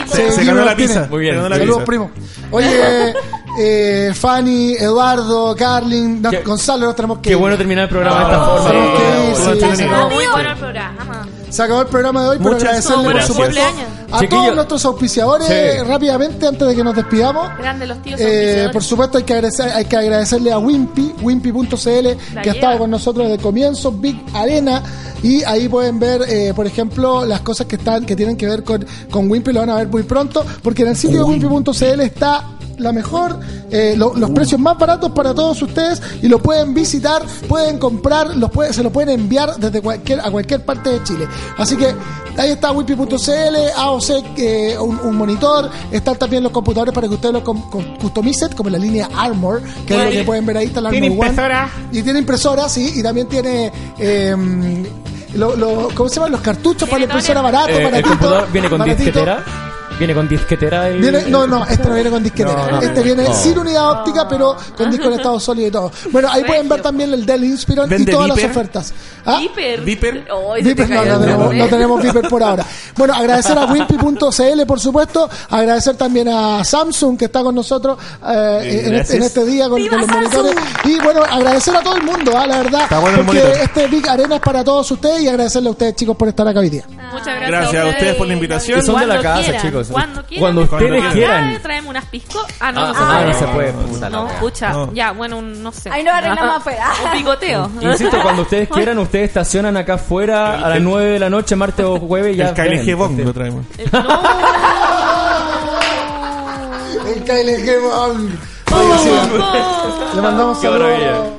Se ganó la pizza. Muy bien. Saludos, primo. Oye, eh, Fanny, Eduardo, Carlin, Gonzalo, nos tenemos que Qué bueno terminar el programa de esta forma. Muy bueno el programa. Se acabó el programa de hoy, pero Muchas agradecerle, por gracias. supuesto, Cumpleaños. a Chiquillo. todos nuestros auspiciadores Sí. rápidamente antes de que nos despidamos. Grande los tíos Eh, por supuesto hay que agradecer, hay que agradecerle a Wimpy, wimpy.cl, que ha estado con nosotros desde comienzo, Big Arena, y ahí pueden ver, eh, por ejemplo, las cosas que están, que tienen que ver con, con Wimpy, lo van a ver muy pronto, porque en el sitio de wimpy.cl está la mejor, eh, lo- los precios más baratos para todos ustedes y lo pueden visitar, pueden comprar, los puede- se lo pueden enviar desde cualquier a cualquier parte de Chile. Así que ahí está wimpy.cl, AOC, eh, un, un monitor, están también los computadores para que ustedes lo com- com- customicen, como la línea Armor, que es lo que pueden ver ahí, está la Tiene Armor One. impresora. Y tiene impresora, sí, y también tiene... eh, lo- lo- ¿Cómo se llaman? Los cartuchos para la impresora barato, Eh, el baratito, computador viene con baratito. disquetera. Viene con disquetera. El... Viene- no, no, este no viene con disquetera. No, no. este viene Oh. sin unidad óptica, pero con disco en estado sólido y todo. Bueno, ahí pueden ver también el Dell Inspiron y ¿Vende todas las Viper? ofertas. ¿Ah? Viper. Viper. Ay, se te Viper, no, cayó no el tenemos, dedo. no tenemos Viper por ahora. Bueno, agradecer a Wimpy.cl, por supuesto. Agradecer también a Samsung, que está con nosotros eh, en, este, en este día con, con los monitores. Y bueno, agradecer a todo el mundo, ¿ah? la verdad. Está bueno el porque monitor. este Big Arena es para todos ustedes y agradecerle a ustedes, chicos, por estar acá hoy día. Muchas gracias, Gracias a ustedes por la invitación. Que son de la Cuando casa, quieran, chicos. Cuando quieran. Cuando ustedes quieran. Ah, Traemos unas pisco. Ah, no, Ah, no se ah, puede. no se puede, puta la No, wea. pucha. No. Ya, bueno, un- no sé. Ahí nos arreglamos afuera. Un picoteo. Insisto, cuando ustedes quieran, ustedes estacionan acá afuera a las 9 de la noche, martes o jueves. y Ya El KLG. Bong lo traemos. El KLG Bong. Oye, sí, Le mandamos Qué saludos maravilla.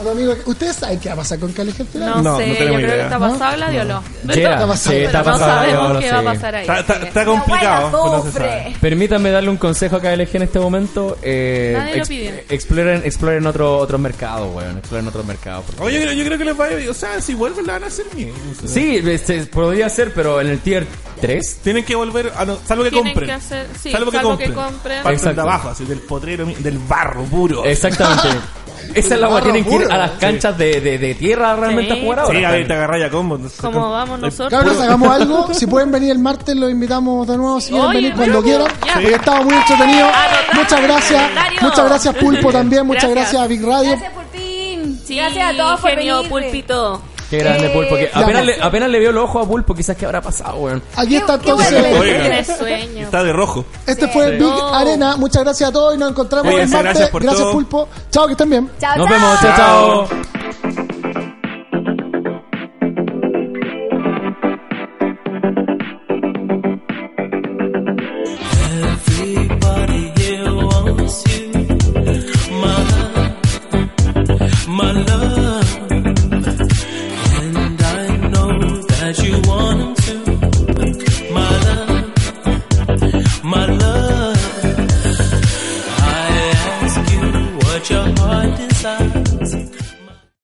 Otro amigo, ¿Ustedes saben qué va a pasar con final? No, No, sé, no yo tenemos creo que idea. está ¿No? pasado Gladiolo. Yeah, Está pasado. sí, está no pasado, sabemos yo qué sí. va a pasar ahí. Está, está- así que- está complicado. guarda no se sabe. cofre. Permítanme darle un consejo a KLG en este momento. Eh, Nadie lo pide. exploren, exploren otro, otros mercados, weón. Exploren otros mercados. porque- Oye, yo, creo- yo creo que les va a ir. O sea, si vuelven, la van a hacer bien. O sea, Sí, este, podría ser, pero en el tier 3. Tienen que volver, a no- salvo que Tienen compren. que hacer- sí, salvo que salvo compren. que compren. Parten Exacto. de abajo, así, del potrero, mi- del barro puro. Exactamente. Esa es la que tienen que ir a las canchas de, de, de tierra realmente Sí. a jugar ahora. Sí, a ver, te agarráis a combo. entonces, Como vamos nosotros. Cabros, hagamos algo. Si pueden venir el martes, los invitamos de nuevo. Si quieren Oye, venir cuando quieran. ya. Porque estaba muy entretenido. Anotado. Muchas gracias. Calendario. Muchas gracias, Pulpo, también. Muchas Gracias. gracias a Big Radio. Gracias por fin. Sí, Gracias a todos por genio venir. pulpito. Qué grande Eh, Pulpo. Que ya, apenas, le, apenas le vio los ojos a Pulpo, quizás que habrá pasado, weón. Aquí está entonces. sueño. Está de rojo. Este fue Big No. Arena. Muchas gracias a todos y nos encontramos el martes. gracias por todo. Pulpo. Chao, que estén bien. Chao, Nos chao. vemos, chao, chao.